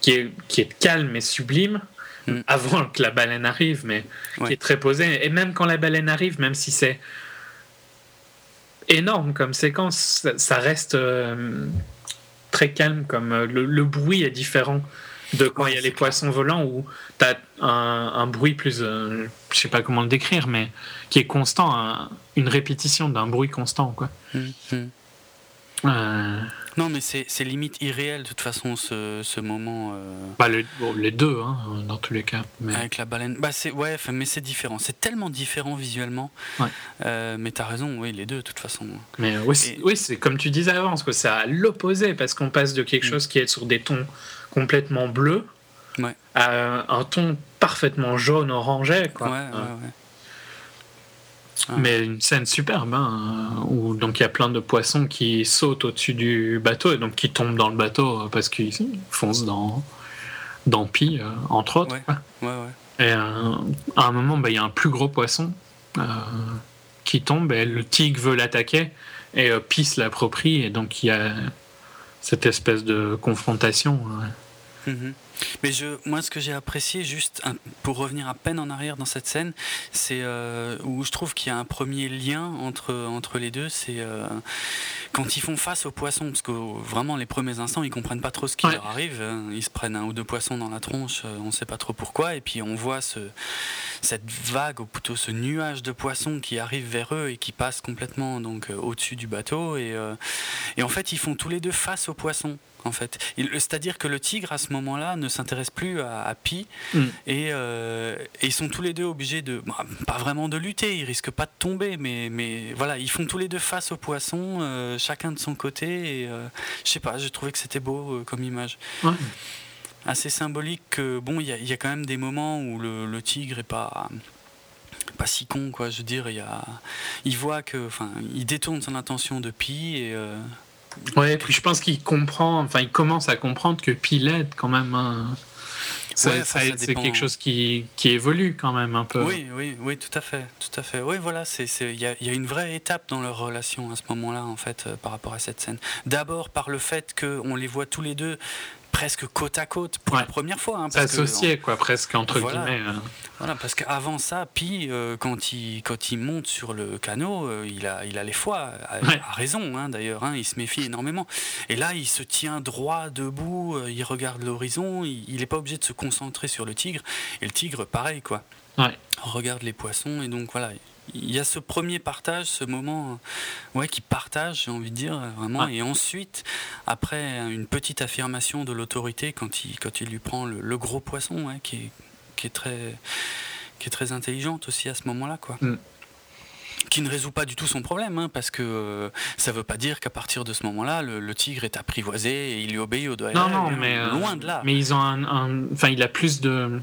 qui est, qui est calme et sublime. Mm. avant que la baleine arrive, mais qui est très posé. Et même quand la baleine arrive, même si c'est énorme comme séquence, ça reste euh, très calme. Comme euh, le, bruit est différent de quand il y a les poissons volants où tu as un, bruit plus, euh, je sais pas comment le décrire, mais qui est constant, une répétition d'un bruit constant, quoi. Mm, Non, mais c'est limite irréel de toute façon ce, ce moment. Euh... Bah, les, les deux, hein, dans tous les cas. Mais... Avec la baleine. Bah, ouais, mais c'est différent. C'est tellement différent visuellement. Ouais. Euh, mais t'as raison, oui, les deux de toute façon. Mais oui, c'est comme tu disais avant, c'est à l'opposé parce qu'on passe de quelque mm. chose qui est sur des tons complètement bleus ouais. à un ton parfaitement jaune orangé. Quoi. Ouais, ouais, ouais. Ah. Mais une scène superbe, hein, où donc il y a plein de poissons qui sautent au-dessus du bateau et donc qui tombent dans le bateau parce qu'ils foncent dans, dans Pi, euh, entre autres. Ouais. Ouais, et euh, à un moment, bah, il y a un plus gros poisson euh, qui tombe et le tigre veut l'attaquer et Pi se l'approprie et donc il y a cette espèce de confrontation. Mm-hmm. Mais je, moi, ce que j'ai apprécié, juste pour revenir à peine en arrière dans cette scène, c'est euh, où je trouve qu'il y a un premier lien entre, entre les deux, c'est euh, quand ils font face aux poissons, parce que vraiment les premiers instants, ils comprennent pas trop ce qui leur arrive, hein. ils se prennent un ou deux poissons dans la tronche, euh, on sait pas trop pourquoi, et puis on voit ce, cette vague, ou plutôt ce nuage de poissons qui arrive vers eux et qui passe complètement donc au-dessus du bateau, et, et en fait, ils font tous les deux face aux poissons en fait. C'est-à-dire que le tigre, à ce moment-là, ne s'intéresse plus à, Pi, mm. euh, et, ils sont tous les deux obligés de, bah, pas vraiment de lutter, ils risquent pas de tomber, mais, mais voilà, ils font tous les deux face au poisson, euh, chacun de son côté, et euh, je sais pas, j'ai trouvé que c'était beau comme image. Assez symbolique que, bon, il y, a quand même des moments où le, tigre est pas pas si con quoi je veux dire il, y a, il voit que enfin il détourne son attention de Pi et Ouais, puis je pense qu'il comprend, enfin, il commence à comprendre que Pilette, quand même, hein, ça, c'est quelque chose qui, qui, évolue quand même un peu. Oui, oui, oui, tout à fait, tout à fait. Oui, voilà, c'est, il y a, y a, une vraie étape dans leur relation à ce moment-là, en fait, euh, par rapport à cette scène. D'abord par le fait qu'on les voit tous les deux presque côte à côte pour la première fois. Hein, Associé, quoi, presque entre guillemets. Hein. Voilà, parce qu'avant ça, Pi, euh, quand, il, quand il monte sur le canot, euh, il, a, il a les fois, a, raison hein, d'ailleurs, hein, il se méfie énormément. Et là, il se tient droit, debout, euh, il regarde l'horizon, il n'est pas obligé de se concentrer sur le tigre. Et le tigre, pareil, quoi. Ouais. regarde les poissons, et donc voilà, il y a ce premier partage, ce moment ouais, qui partage, j'ai envie de dire, vraiment. Et ensuite, après une petite affirmation de l'autorité, quand il, quand il lui prend le, gros poisson, qui, est, qui, est très, qui est très intelligente aussi à ce moment-là. quoi. Mm. qui ne résout pas du tout son problème, hein, parce que ça ne veut pas dire qu'à partir de ce moment-là, le, tigre est apprivoisé et il lui obéit au doigt. Non, non, mais loin de là. Mais ils ont un, enfin, il a plus de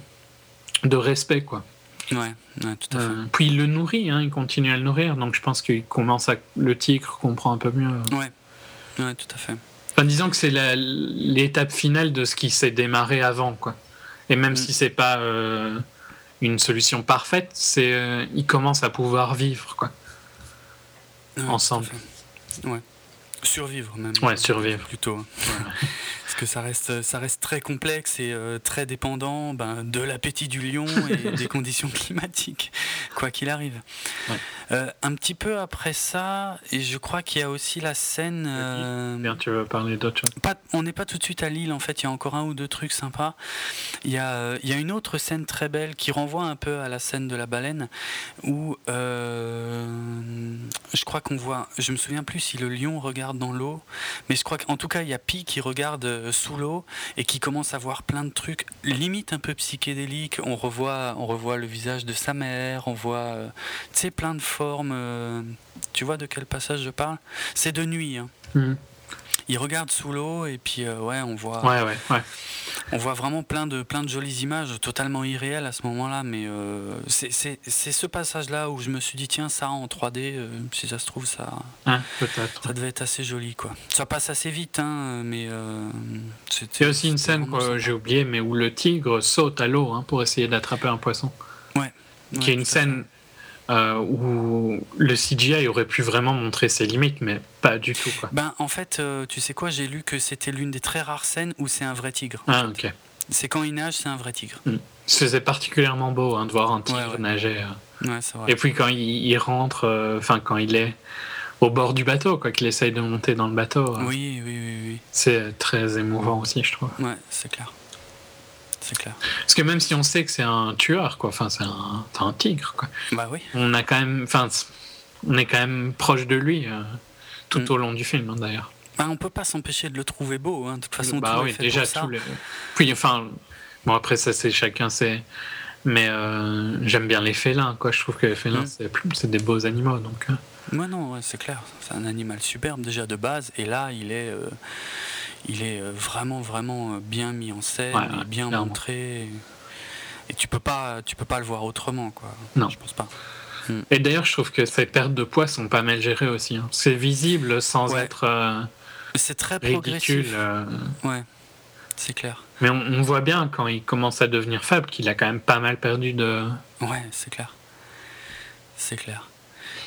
de respect, quoi. Ouais, tout à fait. puis il le nourrit, hein, il continue à le nourrir, donc je pense qu'il commence à le tigre comprend un peu mieux. Ouais, ouais, tout à fait. Enfin, disons que c'est l'étape finale de ce qui s'est démarré avant, quoi. Et même mm. si c'est pas une solution parfaite, c'est euh, ils commencent à pouvoir vivre quoi. ensemble. Ouais. Survivre même. Ouais, survivre plutôt. Parce que ça reste, ça reste très complexe et euh, très dépendant ben, de l'appétit du lion et des conditions climatiques, quoi qu'il arrive. Euh, un petit peu après ça, et je crois qu'il y a aussi la scène. Euh, Bien, tu veux parler d'autre chose? On n'est pas tout de suite à Lille, en fait, il y a encore un ou deux trucs sympas. Il y a, il y a une autre scène très belle qui renvoie un peu à la scène de la baleine, où je crois qu'on voit, je me souviens plus si le lion regarde dans l'eau, mais je crois qu'en tout cas, il y a Pi qui regarde euh, sous l'eau et qui commence à voir plein de trucs, limite un peu psychédéliques. On revoit, on revoit le visage de sa mère, on voit, euh, plein de formes. Euh, tu vois de quel passage je parle C'est de nuit. Hein. Mmh. Il regarde sous l'eau et puis ouais, on voit. Ouais, ouais, ouais. On voit vraiment plein de, plein de jolies images, totalement irréelles à ce moment-là, mais euh, c'est ce passage-là où je me suis dit, tiens, ça en 3D, euh, si ça se trouve, ça, hein, ça devait être assez joli. Quoi. Ça passe assez vite, hein, mais euh, C'est aussi une scène j'ai oublié, mais où le tigre saute à l'eau hein, pour essayer d'attraper un poisson. Ouais. Qui est une scène euh, où le CGI aurait pu vraiment montrer ses limites, mais pas du tout. Quoi. Ben, en fait, euh, tu sais quoi, j'ai lu que c'était l'une des très rares scènes où c'est un vrai tigre. Ah, ok. C'est quand il nage, c'est un vrai tigre. Mm. C'est particulièrement beau hein, de voir un tigre nager. Euh. Et puis quand il, rentre, enfin quand il est au bord du bateau, quoi, qu'il essaye de monter dans le bateau. Oui, oui, oui, oui. C'est très émouvant aussi, je trouve. Ouais, c'est clair c'est clair. Parce que même si on sait que c'est un tueur, quoi, enfin, c'est un, un, tigre, quoi. Bah oui. On a quand même, enfin, on est quand même proche de lui euh, tout mm. au long du film, hein, d'ailleurs. Bah, on peut pas s'empêcher de le trouver beau, hein. de toute façon. Bah oui, déjà tout Les... Puis, enfin, bon après ça c'est chacun c'est, mais euh, j'aime bien les félins, quoi. Je trouve que les félins mm. c'est des beaux animaux, donc. Euh. Moi non, c'est clair. C'est un animal superbe déjà de base, et là il est il est euh, vraiment vraiment euh, bien mis en scène, bien montré. Et tu peux pas, tu peux pas le voir autrement, quoi. Non, je pense pas. Et d'ailleurs, je trouve que ces pertes de poids sont pas mal gérées aussi. Hein. C'est visible sans être. Euh, c'est très progressif. Ouais, c'est clair. Mais on, on, voit bien quand il commence à devenir faible qu'il a quand même pas mal perdu de. Ouais, c'est clair. C'est clair.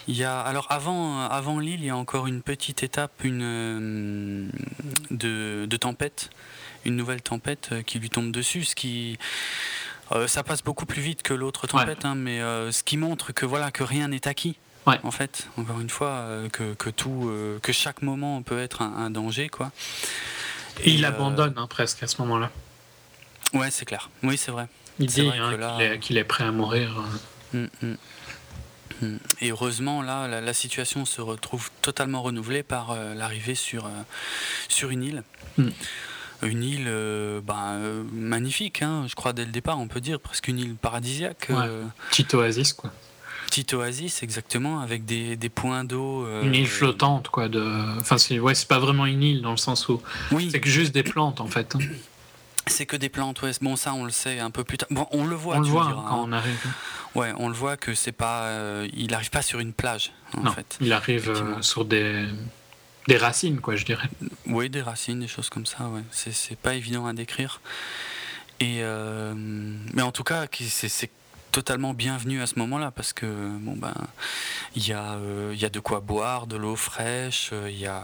Il y a, alors avant, avant l'île, il y a encore une petite étape une, euh, de, tempête, une nouvelle tempête euh, qui lui tombe dessus, ce qui euh, ça passe beaucoup plus vite que l'autre tempête, hein, mais ce qui montre que voilà que rien n'est acquis. En fait, encore une fois, que, que, tout, que chaque moment peut être un, danger, quoi. Et, il abandonne hein, presque à ce moment-là. Ouais, c'est clair. Oui, c'est vrai. Il dit hein, qu'il est, prêt à mourir. Hum, hum. Et heureusement, là, la, situation se retrouve totalement renouvelée par euh, l'arrivée sur, euh, sur une île. Hmm. Une île euh, ben, magnifique, hein, je crois, dès le départ, on peut dire, presque une île paradisiaque. Petite oasis, quoi. Petite oasis, exactement, avec des, des points d'eau. une île flottante, quoi. De... Enfin, c'est ouais, pas vraiment une île dans le sens où. Oui. C'est que juste des plantes, en fait. Hein. C'est que des plantes, ouais. Bon, ça, on le sait un peu plus tard. Bon, on le voit. On le voit quand hein. on arrive. Ouais, on le voit que c'est pas. Euh, il n'arrive pas sur une plage, en non, fait. Il arrive euh, sur des, des racines, quoi, je dirais. Oui, des racines, des choses comme ça, ouais. C'est pas évident à décrire. Et euh, mais en tout cas, c'est totalement bienvenu à ce moment-là parce que bon ben il y a euh, y a de quoi boire, de l'eau fraîche, euh, il y a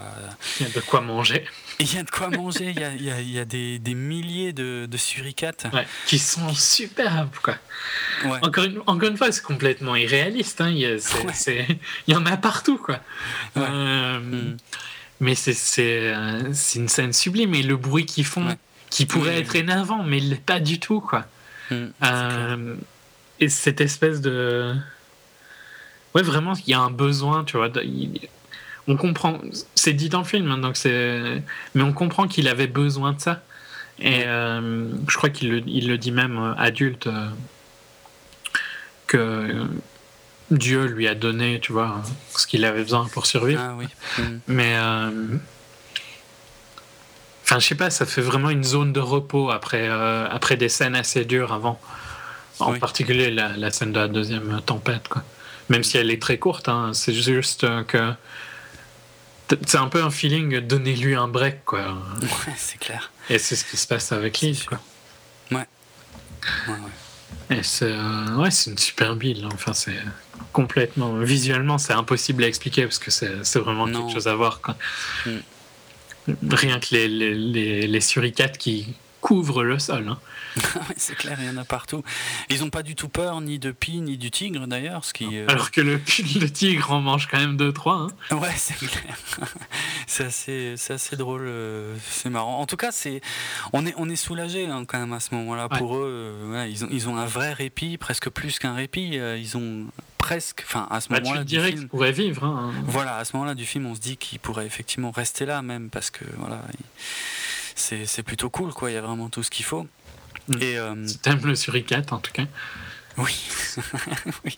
il y a de quoi manger. Il y a de quoi manger, il y a, y a, des, des, milliers de, de suricates qui sont superbes quoi. Encore une encore une fois, c'est complètement irréaliste hein. il, y il y en a partout quoi. Euh, mm. Mais c'est c'est une scène sublime et le bruit qu'ils font qui pourrait être énervant mais il l'est pas du tout quoi. Mm, et cette espèce de. Ouais, vraiment, il y a un besoin, tu vois. On comprend. C'est dit dans le film, hein, donc c'est. Mais on comprend qu'il avait besoin de ça. Et euh, je crois qu'il le, il le dit même euh, adulte euh, que Dieu lui a donné, tu vois, ce qu'il avait besoin pour survivre. Ah oui. Mm. Mais. Enfin, je sais pas, ça fait vraiment une zone de repos après, après des scènes assez dures avant. En particulier la, scène de la deuxième tempête, quoi. Même si elle est très courte, hein, c'est juste que. C'est un peu un feeling, donnez-lui un break, quoi. Ouais, c'est clair. Et c'est ce qui se passe avec Liz, quoi. Ouais. Ouais, ouais. Et c'est euh, ouais, une super build. Enfin, c'est complètement. Visuellement, c'est impossible à expliquer parce que c'est vraiment quelque chose à voir. Quoi. Mm. Rien que les, les, les, les suricates qui couvrent le sol. Hein. c'est clair, il y en a partout. Ils n'ont pas du tout peur ni de Pi ni du tigre d'ailleurs. Ce qui, euh, Alors que le, le, tigre en mange quand même 2-3. Hein. Ouais, c'est clair. c'est assez, assez drôle, euh, c'est marrant. En tout cas, c'est, on est, on est soulagé hein, quand même à ce moment-là. Pour eux, euh, ils, ont, ils ont un vrai répit, presque plus qu'un répit. ils ont presque, enfin à ce bah, moment-là, dirais qu'ils pourraient vivre. Hein. Voilà, à ce moment-là du film, on se dit qu'ils pourraient effectivement rester là même parce que voilà, c'est plutôt cool quoi. Il y a vraiment tout ce qu'il faut. Mm. Et euh, T'aimes le suricate en tout cas Oui. oui.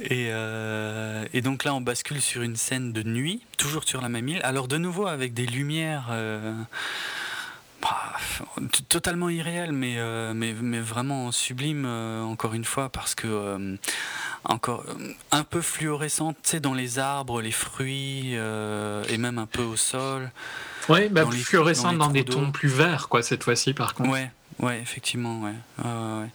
Et, euh, et, donc là, on bascule sur une scène de nuit, toujours sur la même île. Alors de nouveau avec des lumières euh, bah, totalement irréelles, mais, mais, mais, vraiment sublimes, encore une fois, parce que encore un peu fluorescentes, tu sais, dans les arbres, les fruits, et même un peu au sol. Oui, bah, fluorescentes dans, dans des tons plus verts, quoi, cette fois-ci, par contre. Ouais, Ouais, effectivement, ouais.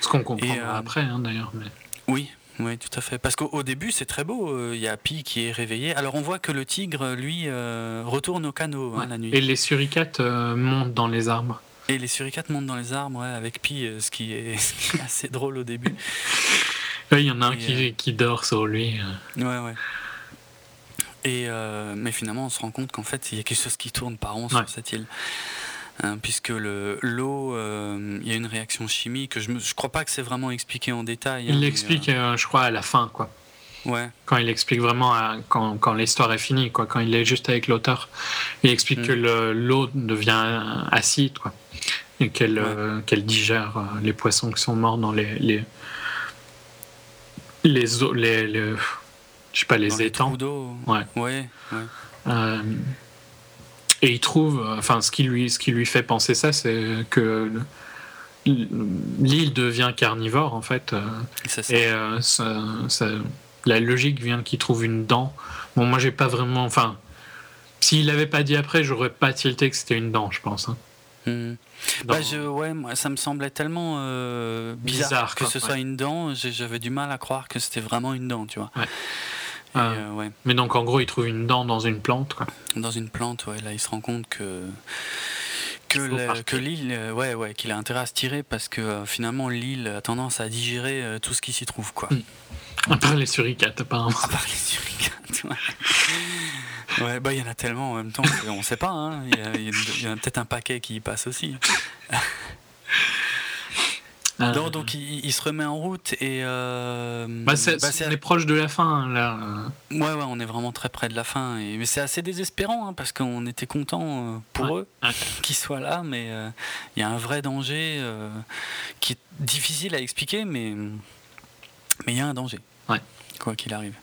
Ce qu'on comprend euh, après, hein, d'ailleurs. Mais... Oui, oui, tout à fait. Parce qu'au début, c'est très beau. Euh, il y a Pi qui est réveillé. Alors, on voit que le tigre, lui, euh, retourne au canot hein, la nuit. Et les suricates montent dans les arbres. Et les suricates montent dans les arbres, avec Pi, ce qui, est, assez drôle au début. Il y en a un qui, qui, dort sur lui. Ouais, ouais. Et, mais finalement, on se rend compte qu'en fait, il y a quelque chose qui tourne par rond sur cette île. Hein, puisque l'eau, euh, il y a une réaction chimique. Je ne crois pas que c'est vraiment expliqué en détail. il hein, l'explique, euh, je crois, à la fin, quoi. Ouais. Quand il explique vraiment quand, quand l'histoire est finie, quoi, quand il est juste avec l'auteur, il explique que mm. l'eau devient acide, quoi, et qu'elle euh, qu'elle digère les poissons qui sont morts dans les les les, eaux, les, je sais pas les étangs. ouais. ouais, ouais. Et il trouve, enfin, ce qui lui, ce qui lui fait penser ça, c'est que l'île devient carnivore, en fait. Et euh, ça, la logique vient qu'il trouve une dent. Bon, moi, j'ai pas vraiment. Enfin, s'il l'avait pas dit après, j'aurais pas tilté que c'était une dent, je pense. Hein. Hmm. Bah, je, ouais, moi, ça me semblait tellement euh, bizarre, que ce soit une dent. J'avais du mal à croire que c'était vraiment une dent, tu vois. Ouais. Ah. Euh, Mais donc en gros, il trouve une dent dans une plante, quoi. Dans une plante, ouais. Là, il se rend compte que que, que l'île, euh, ouais, ouais, qu'il a intérêt à se tirer parce que euh, finalement l'île a tendance à digérer tout ce qui s'y trouve, quoi. Hmm. À part les suricates, apparemment. À part les suricates, ouais. ouais bah il y en a tellement en même temps, on sait pas, hein. Il y a, a peut-être un paquet qui y passe aussi. Ah. donc il, se remet en route et. Euh, bah, c'est, bah, on est proche de la fin là. Ouais, ouais, on est vraiment très près de la fin. Et, mais c'est assez désespérant hein, parce qu'on était content euh, pour eux qu'ils soient là, mais euh, il y a un vrai danger qui est difficile à expliquer, mais mais il y a un danger. Ouais. Quoi qu'il arrive.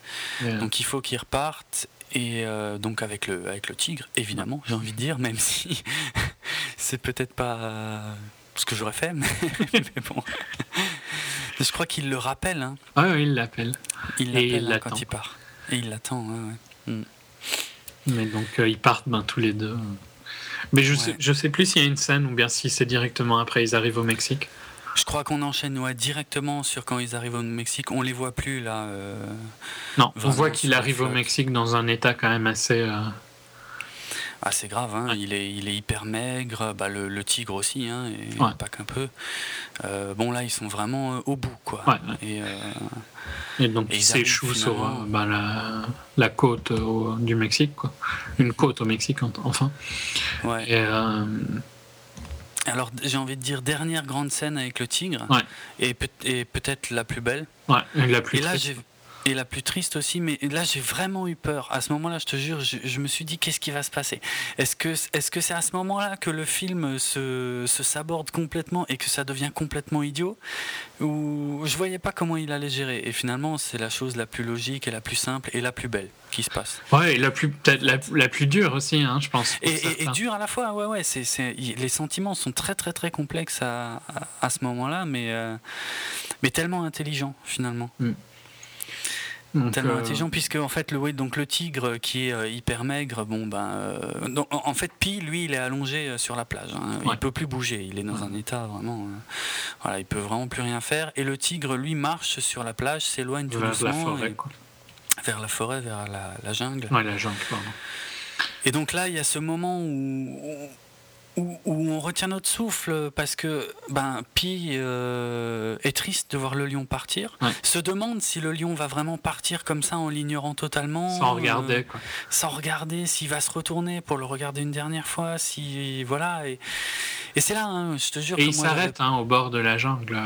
Donc il faut qu'ils repartent et donc avec le, avec le tigre, évidemment, j'ai envie de dire, même si c'est peut-être pas ce que j'aurais fait, mais, bon. Je crois qu'il le rappelle. Hein. Ah oui, il l'appelle. Il l'appelle hein, quand il part. Et il l'attend. Mm. Mais donc euh, ils partent ben, tous les deux. Mais je, sais, je sais plus s'il y a une scène ou bien si c'est directement après ils arrivent au Mexique. Je crois qu'on enchaîne ouais, directement sur quand ils arrivent au Mexique. On les voit plus là. Euh, non, on voit qu'il arrive au Mexique dans un état quand même assez. Euh, ah, c'est grave, hein. il, est, il est hyper maigre, bah, le, tigre aussi, hein, et pas qu'un peu. Euh, bon, là, ils sont vraiment euh, au bout, quoi. Et, euh, et, donc, ils s'échouent sur bah, la, la, côte du Mexique, quoi. Une côte au Mexique, enfin. Ouais. alors, j'ai envie de dire, dernière grande scène avec le tigre, et, peut, et peut-être la plus belle. Ouais, la plus Et là, j'ai Et la plus triste aussi, mais là j'ai vraiment eu peur. À ce moment-là, je te jure, je, me suis dit qu'est-ce qui va se passer? Est-ce que est-ce que c'est à ce moment-là que le film se, se saborde complètement et que ça devient complètement idiot? Ou je voyais pas comment il allait gérer. Et finalement, c'est la chose la plus logique et la plus simple et la plus belle qui se passe. Ouais, et la plus peut-être la, la, plus dure aussi, hein, je pense. Et, et, dure à la fois, ouais, ouais. C'est, les sentiments sont très très très complexes à, à, ce moment-là, mais euh, mais tellement intelligents finalement. Mm tellement euh, intelligent puisque en fait le donc le tigre qui est euh, hyper maigre bon ben euh, en fait Pi lui il est allongé sur la plage hein. il peut plus bouger il est dans un état vraiment voilà il peut vraiment plus rien faire. Et le tigre lui marche sur la plage s'éloigne tout doucement vers la forêt, vers la forêt vers la, jungle. Ouais, la jungle pardon. et donc là il y a ce moment où où, on retient notre souffle parce que ben, Pi euh, est triste de voir le lion partir, se demande si le lion va vraiment partir comme ça en l'ignorant totalement. Sans regarder. Quoi. sans regarder s'il va se retourner pour le regarder une dernière fois. Si, voilà, et, et c'est là, hein, je te jure. Et il s'arrête hein, au bord de la jungle.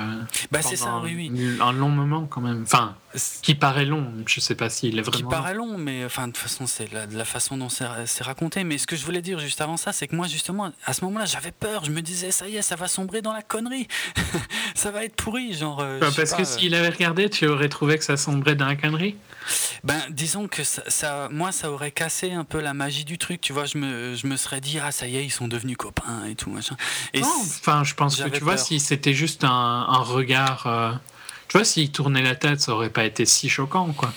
Bah, c'est ça, oui, oui. Un long moment quand même. Enfin, qui paraît long, je sais pas s'il est vraiment. Qui paraît long, mais enfin, de toute façon, c'est la, la, façon dont c'est raconté. Mais ce que je voulais dire juste avant ça, c'est que moi, justement, à ce moment-là, j'avais peur. Je me disais, ça y est, ça va sombrer dans la connerie. ça va être pourri. Genre, euh, bah, parce que euh. s'il avait regardé, tu aurais trouvé que ça sombrait dans la connerie ben, disons que ça, moi, ça aurait cassé un peu la magie du truc. Tu vois, je me, je me serais dit, ah, ça y est, ils sont devenus copains et tout, machin. Et non, enfin, je pense que tu vois, si c'était juste un, un regard. Euh, tu vois, s'il tournait la tête, ça aurait pas été si choquant, quoi.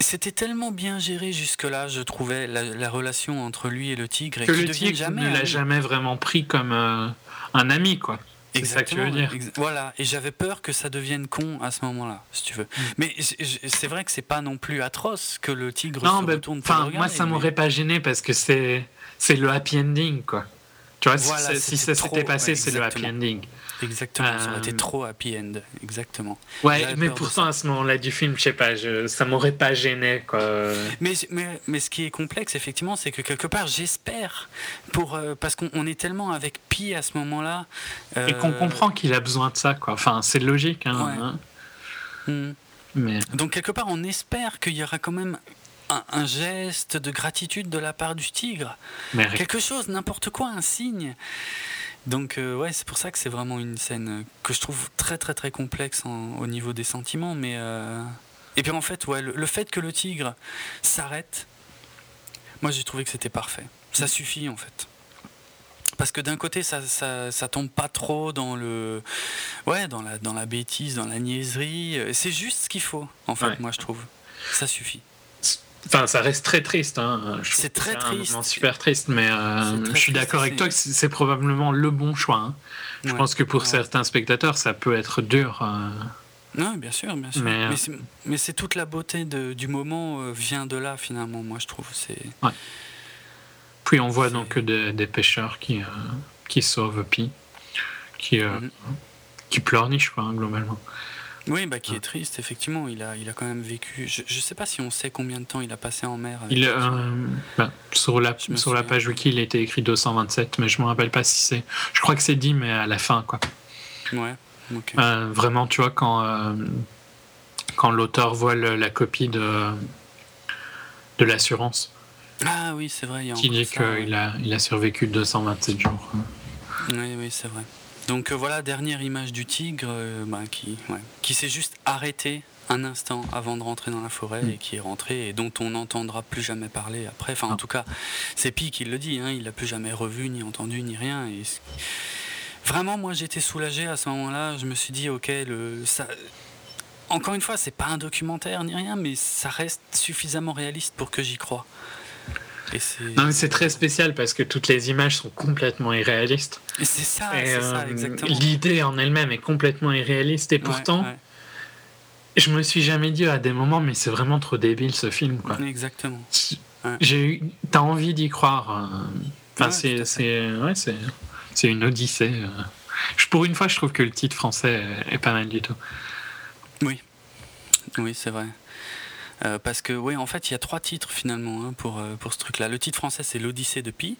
C'était tellement bien géré jusque-là, je trouvais, la, relation entre lui et le tigre. que le tigre ne l'a jamais vraiment pris comme euh, un ami, quoi. C'est ça que tu veux dire. Voilà, et j'avais peur que ça devienne con à ce moment-là, si tu veux. Mm. Mais c'est vrai que c'est pas non plus atroce que le tigre non, se ben, retourne pour Moi, ça m'aurait pas gêné parce que c'est c'est le happy ending, quoi. Tu vois, si, ça s'était passé, c'est le happy ending. Exactement, ça aurait été euh, trop happy end, exactement. Ouais, mais pourtant à ce moment-là du film, je sais pas, je, ça m'aurait pas gêné quoi. Mais, mais, mais, ce qui est complexe effectivement, c'est que quelque part, j'espère, pour euh, parce qu'on est tellement avec Pi à ce moment-là. Et qu'on euh, comprend qu'il a besoin de ça quoi. Enfin, c'est logique. Hein, hein. Hmm. Mais... Donc quelque part, on espère qu'il y aura quand même un, geste de gratitude de la part du tigre. Quelque chose, n'importe quoi, un signe. Donc euh, ouais, c'est pour ça que c'est vraiment une scène que je trouve très très très complexe au niveau des sentiments. Mais euh, et puis en fait, ouais, le, fait que le tigre s'arrête, moi j'ai trouvé que c'était parfait. Ça suffit en fait. Parce que d'un côté, ça, ça, tombe pas trop dans le, ouais, dans la, dans la bêtise, dans la niaiserie. C'est juste ce qu'il faut, en fait, moi je trouve. Ça suffit. Enfin, ça reste très triste. Hein. C'est très triste. super triste, mais euh, je suis d'accord avec toi que c'est probablement le bon choix. Hein. Je pense que pour certains spectateurs, ça peut être dur. Euh. Non, bien sûr, bien sûr. Mais, mais c'est toute la beauté de, du moment euh, vient de là finalement. Moi, je trouve. C'est. Puis on voit donc des, des pêcheurs qui qui sauvent Pi, qui mm-hmm. qui pleurnichent quoi, globalement. Oui, bah, qui est triste, effectivement. Il a, il a quand même vécu. Je ne sais pas si on sait combien de temps il a passé en mer. Il, euh, bah, sur la, sur la page wiki, il a été écrit 227, mais je ne me rappelle pas si c'est. Je crois que c'est dit, mais à la fin, quoi. Ouais. Euh, vraiment, tu vois, quand, euh, quand l'auteur voit la copie de, de l'assurance. Ah oui, c'est vrai. Il, dit qu'il a, il a survécu 227 jours. Oui, oui, c'est vrai. Donc euh, voilà, dernière image du tigre euh, bah, qui, qui s'est juste arrêté un instant avant de rentrer dans la forêt et qui est rentré et dont on n'entendra plus jamais parler après. Enfin, en tout cas, c'est Pi qui le dit, hein, il l'a plus jamais revu, ni entendu, ni rien. Et vraiment, moi, j'étais soulagé à ce moment-là. Je me suis dit, ok, le, ça... encore une fois, c'est pas un documentaire ni rien, mais ça reste suffisamment réaliste pour que j'y croie. Non, mais c'est très spécial parce que toutes les images sont complètement irréalistes. C'est ça, c'est ça, euh, exactement. L'idée en elle-même est complètement irréaliste et pourtant, je me suis jamais dit à des moments, mais c'est vraiment trop débile ce film. Quoi. Exactement. J'ai eu, t'as envie d'y croire. Hein. Enfin, c'est, c'est, ouais, c'est, c'est une odyssée. Euh. Pour une fois, je trouve que le titre français est pas mal du tout. Oui, oui, c'est vrai. Euh, parce que, oui, en fait, il y a trois titres finalement hein, pour, euh, pour ce truc-là. Le titre français, c'est L'Odyssée de Pi.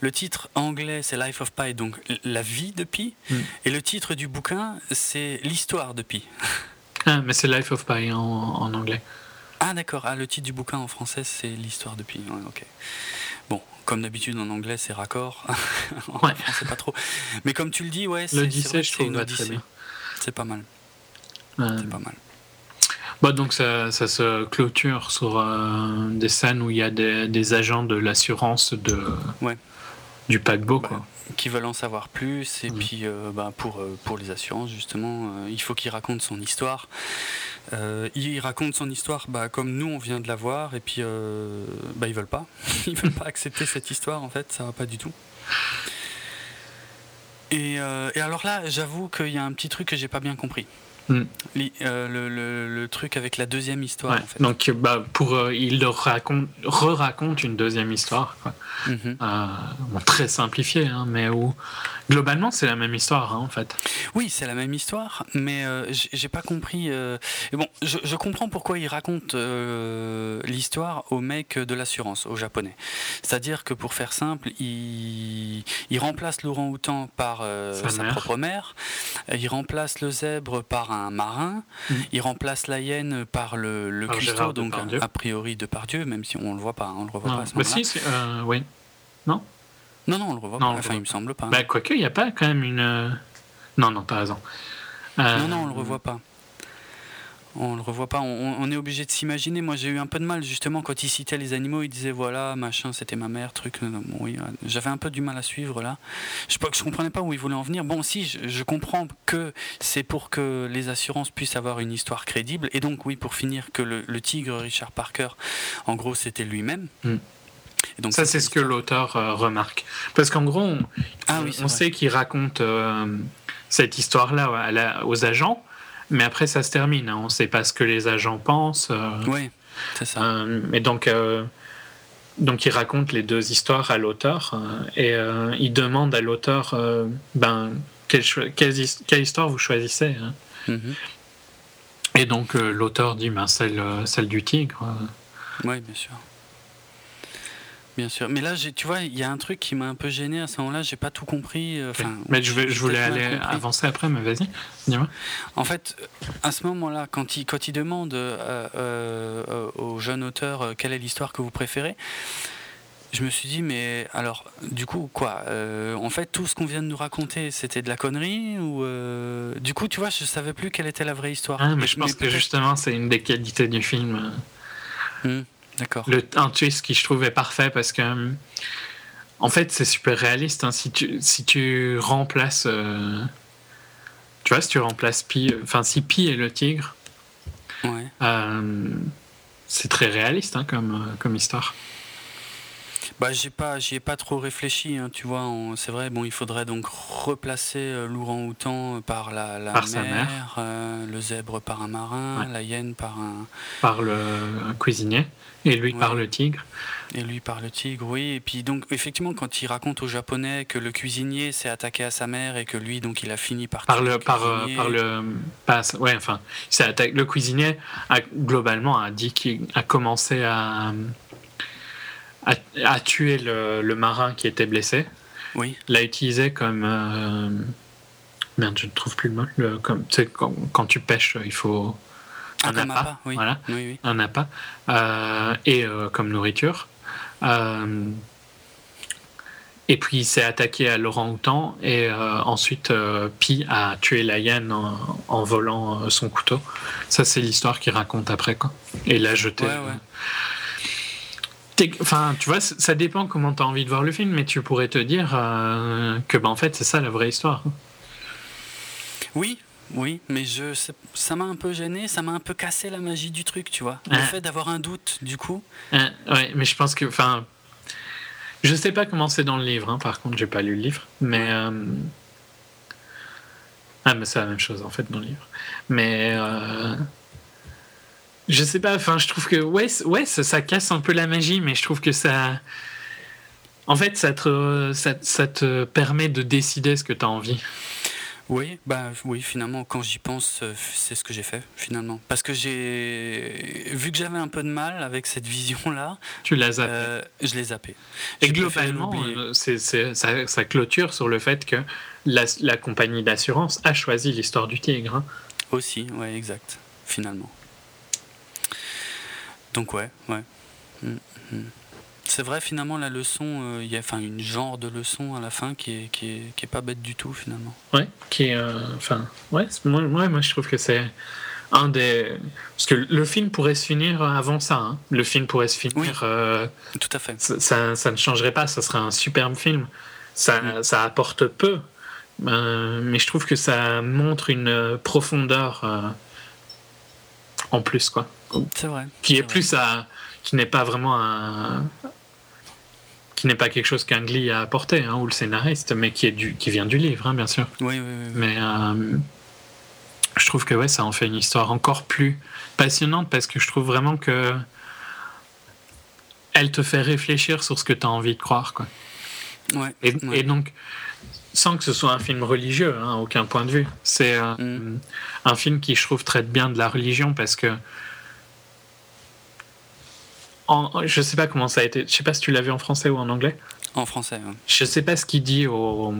Le titre anglais, c'est Life of Pi, donc la vie de Pi. Mm. Et le titre du bouquin, c'est L'histoire de Pi. Ah, mais c'est Life of Pi en, en anglais. Ah d'accord, ah, le titre du bouquin en français c'est l'histoire de Pi. ok. Bon, comme d'habitude en anglais c'est raccord. en ouais. français pas trop. Mais comme tu le dis, ouais, c'est une odyssée. C'est pas mal. C'est pas mal. Bah, donc ça, ça, se clôture sur euh, des scènes où il y a des, des agents de l'assurance de ouais. du paquebot quoi. Qui veulent en savoir plus et puis euh, bah, pour, euh, pour les assurances justement il faut qu'il raconte son histoire. il raconte son histoire bah, comme nous on vient de la voir et puis bah, ils veulent pas. ils veulent pas accepter cette histoire en fait, ça va pas du tout. Et, et alors là j'avoue qu'il y a un petit truc que j'ai pas bien compris. Mm. Euh, le, le, truc avec la deuxième histoire. Donc, bah, pour, euh, il leur raconte, re-raconte une deuxième histoire. Mhm. Euh, très simplifié, hein, mais où globalement c'est la même histoire hein, en fait. Oui, c'est la même histoire, mais j'ai pas compris. bon, je, je, comprends pourquoi il raconte l'histoire au mec de l'assurance, au japonais. C'est-à-dire que pour faire simple, il, il remplace Laurent Houtan par sa, propre mère, il remplace le zèbre par un marin, mm. il remplace la hyène par le, le cuistot, donc a priori de Pardieu, même si on le voit pas, on le revoit pas. À ce bah si, euh, oui. Non? Non, non, on le revoit pas. Enfin, il me semble pas. Bah, quoique, il n'y a pas quand même une. Euh, non, non, t'as raison. Non, non, on le revoit pas on le revoit pas. On, est obligé de s'imaginer. Moi, j'ai eu un peu de mal justement quand il citait les animaux. Il disait voilà, machin, c'était ma mère, truc. Euh, oui, euh, j'avais un peu du mal à suivre là. Je je comprenais pas où il voulait en venir. Bon, si, je, comprends que c'est pour que les assurances puissent avoir une histoire crédible. Et donc, oui, pour finir, que le, tigre Richard Parker, en gros, c'était lui-même. Hmm. donc, ça, c'est ce que l'auteur euh, remarque. Parce qu'en gros, on, ah on sait qu'il raconte cette histoire-là aux agents mais après, ça se termine. Hein. On ne sait pas ce que les agents pensent. Euh. oui, c'est ça. Euh, mais donc, euh, donc, il raconte les deux histoires à l'auteur et il demande à l'auteur ben, quelle, quelle, histoire vous choisissez. Hein. Mm-hmm. Et donc, l'auteur dit ben, celle, celle du tigre. Oui, bien sûr. Bien sûr. Mais là, tu vois, il y a un truc qui m'a un peu gêné à ce moment-là. J'ai pas tout compris. Euh, mais je, je voulais aller avancer après, mais vas-y. Dis-moi. En fait, à ce moment-là, quand il, quand il demande euh, euh, au jeune auteur quelle est l'histoire que vous préférez, je me suis dit, mais alors, du coup, quoi En fait, tout ce qu'on vient de nous raconter, c'était de la connerie Ou du coup, tu vois, je savais plus quelle était la vraie histoire. Ah, mais je pense que justement, c'est une des qualités du film. Hmm. D'accord. Le, un twist qui je trouvais parfait parce que en fait c'est super réaliste. Hein. Si, tu, si tu remplaces, euh, tu vois, si tu remplaces Pi, enfin si Pi est le tigre, euh, c'est très réaliste hein, comme, euh, comme histoire. Bah, j'ai pas, j'y ai pas trop réfléchi, hein, tu vois. C'est vrai, bon, il faudrait donc replacer euh, l'ourang-outan par la, la mère, euh, le zèbre par un marin, la hyène par un. Par le cuisinier, et lui par le tigre. Et lui par le tigre, oui. Et puis donc, effectivement, quand il raconte aux Japonais que le cuisinier s'est attaqué à sa mère et que lui, donc, il a fini par. Par le, par, euh, par le, ouais, enfin, le cuisinier a globalement a dit qu'il a commencé à a, tué le, marin qui était blessé. Oui. L'a utilisé comme. Euh, merde, je ne trouve plus le mot. Le, comme, quand, quand tu pêches, il faut. Un, appât. oui. Voilà. Oui, oui. Un appât. Euh, et euh, comme nourriture. et puis il s'est attaqué à Laurent Houtan et ensuite Pi a tué la hyène en, volant son couteau. Ça c'est l'histoire qu'il raconte après quoi. Et l'a jeté. Ouais, ouais. Enfin, tu vois, ça dépend comment tu as envie de voir le film, mais tu pourrais te dire euh, que, ben, en fait, c'est ça la vraie histoire. Oui, oui, mais je, ça m'a un peu gêné, ça m'a un peu cassé la magie du truc, tu vois. Le fait d'avoir un doute, du coup. Oui, ouais, mais je pense que, enfin, je sais pas comment c'est dans le livre. Hein, par contre, j'ai pas lu le livre, mais euh, ah, mais c'est la même chose en fait dans le livre. Mais euh, je sais pas, enfin, je trouve que, ouais, ouais ça, casse un peu la magie, mais je trouve que ça. En fait, ça te, ça, te permet de décider ce que tu as envie. Oui, bah oui, finalement, quand j'y pense, euh, c'est ce que j'ai fait, finalement. Parce que j'ai. Vu que j'avais un peu de mal avec cette vision-là. Tu l'as zappé. Euh, je l'ai zappé. Et globalement, euh, c'est, ça, ça, clôture sur le fait que la, la compagnie d'assurance a choisi l'histoire du tigre. Hein. Aussi, ouais, exact. finalement. Donc ouais, ouais. Mm, mm. C'est vrai finalement la leçon, euh, il y a enfin une genre de leçon à la fin qui est, qui est, qui est pas bête du tout finalement. Ouais, qui est, euh, enfin, ouais, moi, moi je trouve que c'est un des. Parce que le film pourrait se finir avant ça. Hein. Le film pourrait se finir. Euh, tout à fait. Ça, ça, ne changerait pas, ça serait un superbe film. Ça, mm. ça apporte peu, euh, mais je trouve que ça montre une profondeur euh, en plus, quoi. C'est vrai. Qui est, plus à. qui n'est pas vraiment un. qui n'est pas quelque chose qu'un Glee a apporté, hein, ou le scénariste, mais qui, est du, qui vient du livre, hein, bien sûr. Oui, oui, oui. Mais je trouve que ouais, ça en fait une histoire encore plus passionnante parce que je trouve vraiment que elle te fait réfléchir sur ce que tu as envie de croire. Quoi. Ouais, et, donc, sans que ce soit un film religieux, hein, aucun point de vue, c'est mm. un film qui, je trouve, traite bien de la religion parce que. En, je sais pas comment ça a été. Je sais pas si tu l'as vu en français ou en anglais. En français. Je sais pas ce qu'il dit au,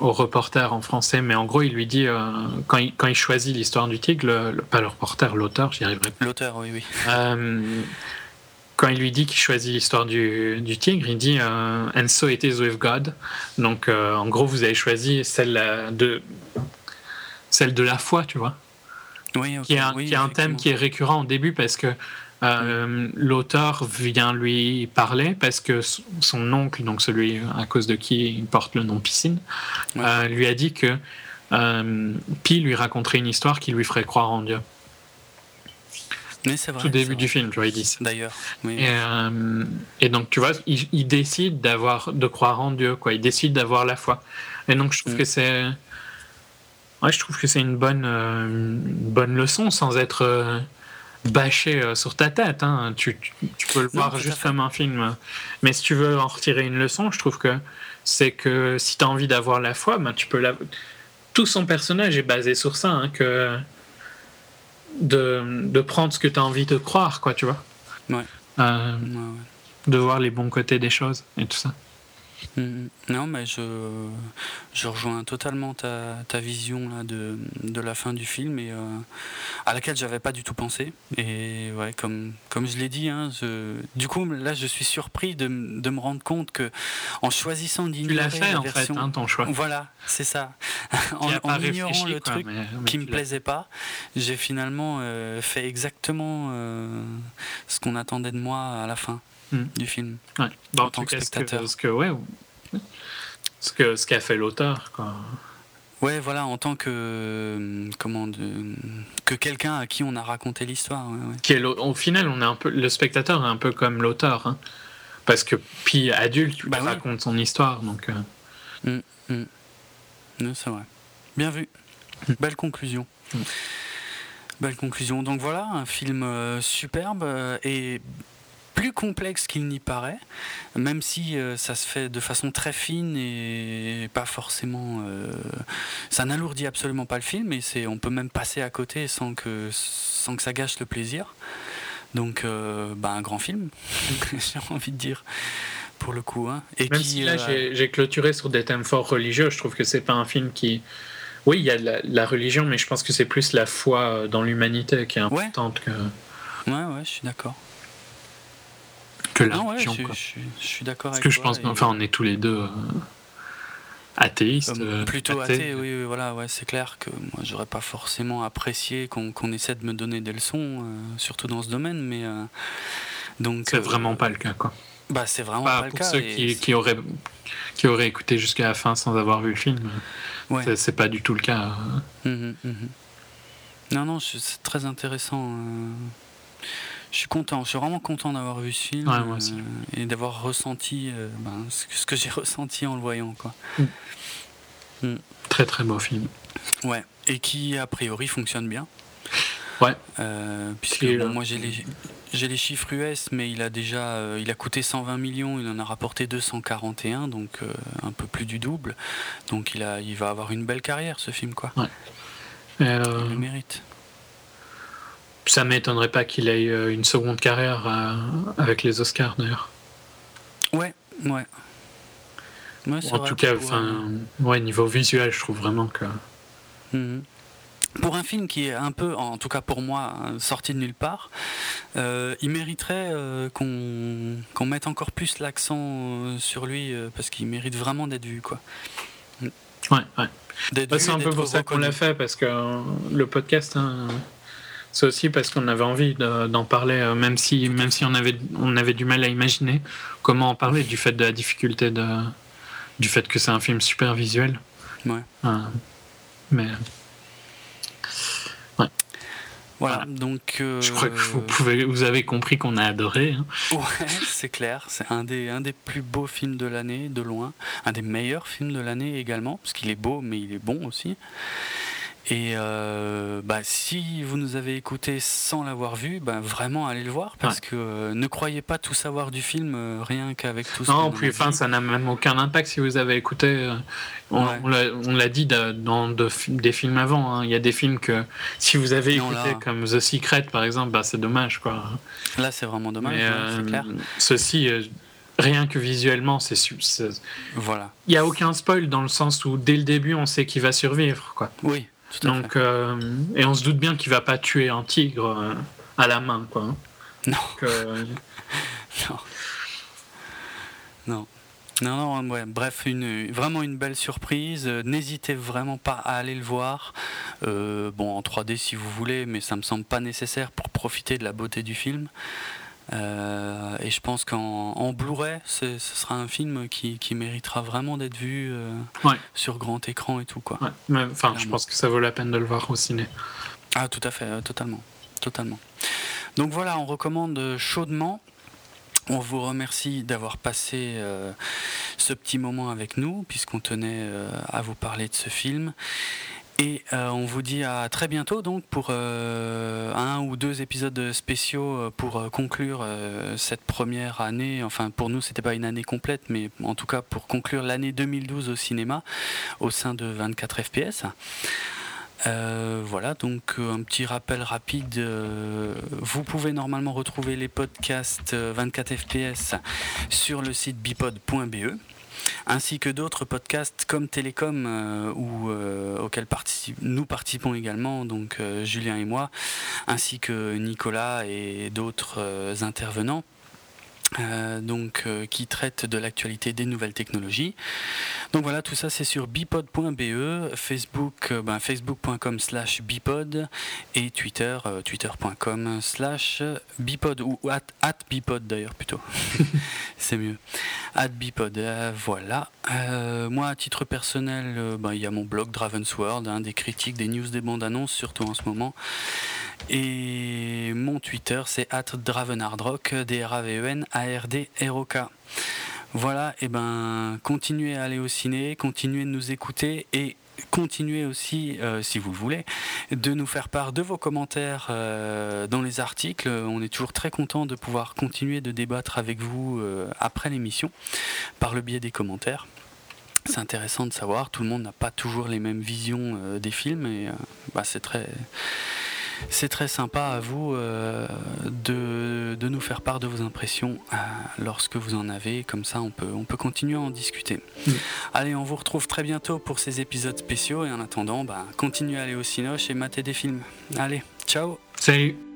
au, reporter en français, mais en gros, il lui dit, euh, quand, il, quand, il, choisit l'histoire du tigre, le, pas le reporter, l'auteur, j'y arriverai pas. L'auteur, oui, oui. Euh, quand il lui dit qu'il choisit l'histoire du, du, tigre, il dit euh, And so it is with God. Donc, en gros, vous avez choisi celle de, celle de la foi, tu vois. Oui, qui, a, qui a un thème qui est récurrent au début parce que euh, l'auteur vient lui parler parce que son oncle, donc celui à cause de qui il porte le nom Piscine, euh, lui a dit que euh, Pi lui raconterait une histoire qui lui ferait croire en Dieu. Mais c'est vrai. Tout début du film, tu vois, il dit D'ailleurs. Et, donc, tu vois, il, décide d'avoir, de croire en Dieu, quoi. Il décide d'avoir la foi. Et donc, je trouve mm. que c'est, ouais, je trouve que c'est une bonne, une bonne leçon sans être euh, sur ta tête. Hein. Tu, peux le voir juste comme un film. Mais si tu veux en retirer une leçon, je trouve que c'est que si tu as envie d'avoir la foi, ben, tu peux la... Tout son personnage est basé sur ça, hein, que de, prendre ce que tu as envie de croire, quoi, tu vois. Euh, de voir les bons côtés des choses et tout ça. Mm, non, mais je, je rejoins totalement ta, ta vision là, de, de, la fin du film et, euh, à laquelle j'avais pas du tout pensé. Et ouais, comme, comme je l'ai dit, hein, du coup, là, je suis surpris de, de, me rendre compte que en choisissant d'ignorer la en version, fait, hein, ton choix. Voilà, c'est ça. en, ignorant le truc qui me plaisait pas, j'ai finalement euh, fait exactement euh, ce qu'on attendait de moi à la fin. Hmm. du film. Ouais. en tant que spectateur. Ce que, ouais, ce que ce qu'a fait l'auteur. Quoi. Ouais, voilà, en tant que euh, comment de, que quelqu'un à qui on a raconté l'histoire. Qui est au final, on est un peu le spectateur est un peu comme l'auteur, hein. parce que puis adulte, bah, raconte son histoire, donc. Euh... Hmm, hmm. c'est vrai. Bien vu. Belle conclusion. Belle conclusion. Donc voilà, un film euh, superbe euh, et plus complexe qu'il n'y paraît, même si euh, ça se fait de façon très fine et pas forcément. Euh, ça n'alourdit absolument pas le film, et c'est, on peut même passer à côté sans que, sans que ça gâche le plaisir. Donc, euh, bah, un grand film, j'ai envie de dire, pour le coup. Hein. Et même si là, j'ai, clôturé sur des thèmes forts religieux, je trouve que c'est pas un film qui. Oui, il y a la, religion, mais je pense que c'est plus la foi dans l'humanité qui est importante que. Ouais, ouais, je suis d'accord que la je, suis d'accord avec Parce que je pense, enfin, on est tous les deux euh, athéistes. Euh, plutôt athées, oui, voilà, ouais, c'est clair que moi, j'aurais pas forcément apprécié qu'on essaie de me donner des leçons, euh, surtout dans ce domaine, mais donc. C'est vraiment pas le cas, quoi. Bah, c'est vraiment pas, le cas. Pour ceux qui, qui, auraient, qui auraient écouté jusqu'à la fin sans avoir vu le film, c'est pas du tout le cas. Mmh, mmh. Non, non, c'est très intéressant. Je suis content, je suis vraiment content d'avoir vu ce film euh, et d'avoir ressenti euh, ben, ce que j'ai ressenti en le voyant. Quoi. Mm. Mm. Très très beau film. Ouais, et qui a priori fonctionne bien. Ouais. Euh, puisque moi j'ai les, j'ai les chiffres US, mais il a déjà il a coûté 120 millions, il en a rapporté 241, donc un peu plus du double. Donc il, a, il va avoir une belle carrière ce film. Quoi. Ouais. il le mérite ça m'étonnerait pas qu'il ait euh, une seconde carrière euh, avec les Oscars d'ailleurs. Ouais, ouais. en tout cas, enfin, ouais, niveau visuel, je trouve vraiment que. Mhm. pour un film qui est un peu, en tout cas pour moi, sorti de nulle part, euh, il mériterait euh, qu'on mette encore plus l'accent euh, sur lui parce qu'il mérite vraiment d'être vu. Quoi. Ouais, ouais. Bah, c'est un peu pour ça qu'on l'a fait parce que le podcast, hein, c'est aussi parce qu'on avait envie d'en parler, même si, même si on, avait, on avait du mal à imaginer comment en parler du fait de la difficulté de, du fait que c'est un film super visuel. Ouais. mais. Voilà, donc. Je crois que vous, euh, pouvez, vous avez compris qu'on a adoré. Hein. Ouais, c'est clair. C'est un des, un des plus beaux films de l'année, de loin. Un des meilleurs films de l'année également, parce qu'il est beau, mais il est bon aussi. Et euh, bah, si vous nous avez écouté sans l'avoir vu, bah, vraiment allez le voir parce que euh, ne croyez pas tout savoir du film euh, rien qu'avec tout ça. Non, puis enfin, ça n'a même aucun impact si vous avez écouté. on, l'a dit dans des films avant. Hein. Il y a des films que si vous avez écouté comme The Secret par exemple, bah, c'est dommage quoi. Là, c'est vraiment dommage. c'est clair. Ceci rien que visuellement, c'est voilà. Il y a aucun spoil dans le sens où dès le début, on sait qu'il va survivre, quoi. Oui. Donc, euh, et on se doute bien qu'il va pas tuer un tigre euh, à la main, quoi. Hein. Non. Euh, non. Non. Non, ouais. bref, une, vraiment une belle surprise. N'hésitez vraiment pas à aller le voir. bon, en 3D si vous voulez, mais ça me semble pas nécessaire pour profiter de la beauté du film. Euh, et je pense qu'en Blu-ray, ce sera un film qui, méritera vraiment d'être vu euh, sur grand écran et tout. Quoi. enfin, je pense que ça vaut la peine de le voir au ciné. Ah, tout à fait, euh, totalement. totalement. Donc voilà, on recommande chaudement. On vous remercie d'avoir passé ce petit moment avec nous, puisqu'on tenait à vous parler de ce film. Et euh, on vous dit à très bientôt donc pour euh, un ou deux épisodes spéciaux euh, pour conclure cette première année. Enfin pour nous c'était pas une année complète mais en tout cas pour conclure l'année 2012 au cinéma au sein de 24 FPS. voilà, donc un petit rappel rapide. vous pouvez normalement retrouver les podcasts 24 FPS sur le site bipod.be ainsi que d'autres podcasts comme Télécom euh, euh, nous participons également, euh, Julien et moi, ainsi que Nicolas et d'autres intervenants. Euh, donc, euh, qui traite de l'actualité des nouvelles technologies. Donc voilà, tout ça c'est sur bipod.be, Facebook, euh, ben, facebook.com slash bipod et Twitter, twitter.com slash bipod ou at, at bipod d'ailleurs plutôt. c'est mieux. At bipod, voilà. moi à titre personnel, ben, il y a mon blog Dravensworld, hein, des critiques, des news, des bandes annonces surtout en ce moment. Et mon Twitter, c'est @dravenardrock, D-R-A-V-E-N-A-R-D-R-O-K. Voilà, et ben continuez à aller au ciné, continuez de nous écouter et continuez aussi, euh, si vous le voulez, de nous faire part de vos commentaires euh, dans les articles. On est toujours très content de pouvoir continuer de débattre avec vous euh, après l'émission par le biais des commentaires. C'est intéressant de savoir, tout le monde n'a pas toujours les mêmes visions des films et bah, c'est très c'est très sympa à vous euh, de, nous faire part de vos impressions euh, lorsque vous en avez. Comme ça, on peut, on peut continuer à en discuter. Mm. Allez, on vous retrouve très bientôt pour ces épisodes spéciaux. Et en attendant, bah, continuez à aller au cinoche et mater des films. Allez, ciao Salut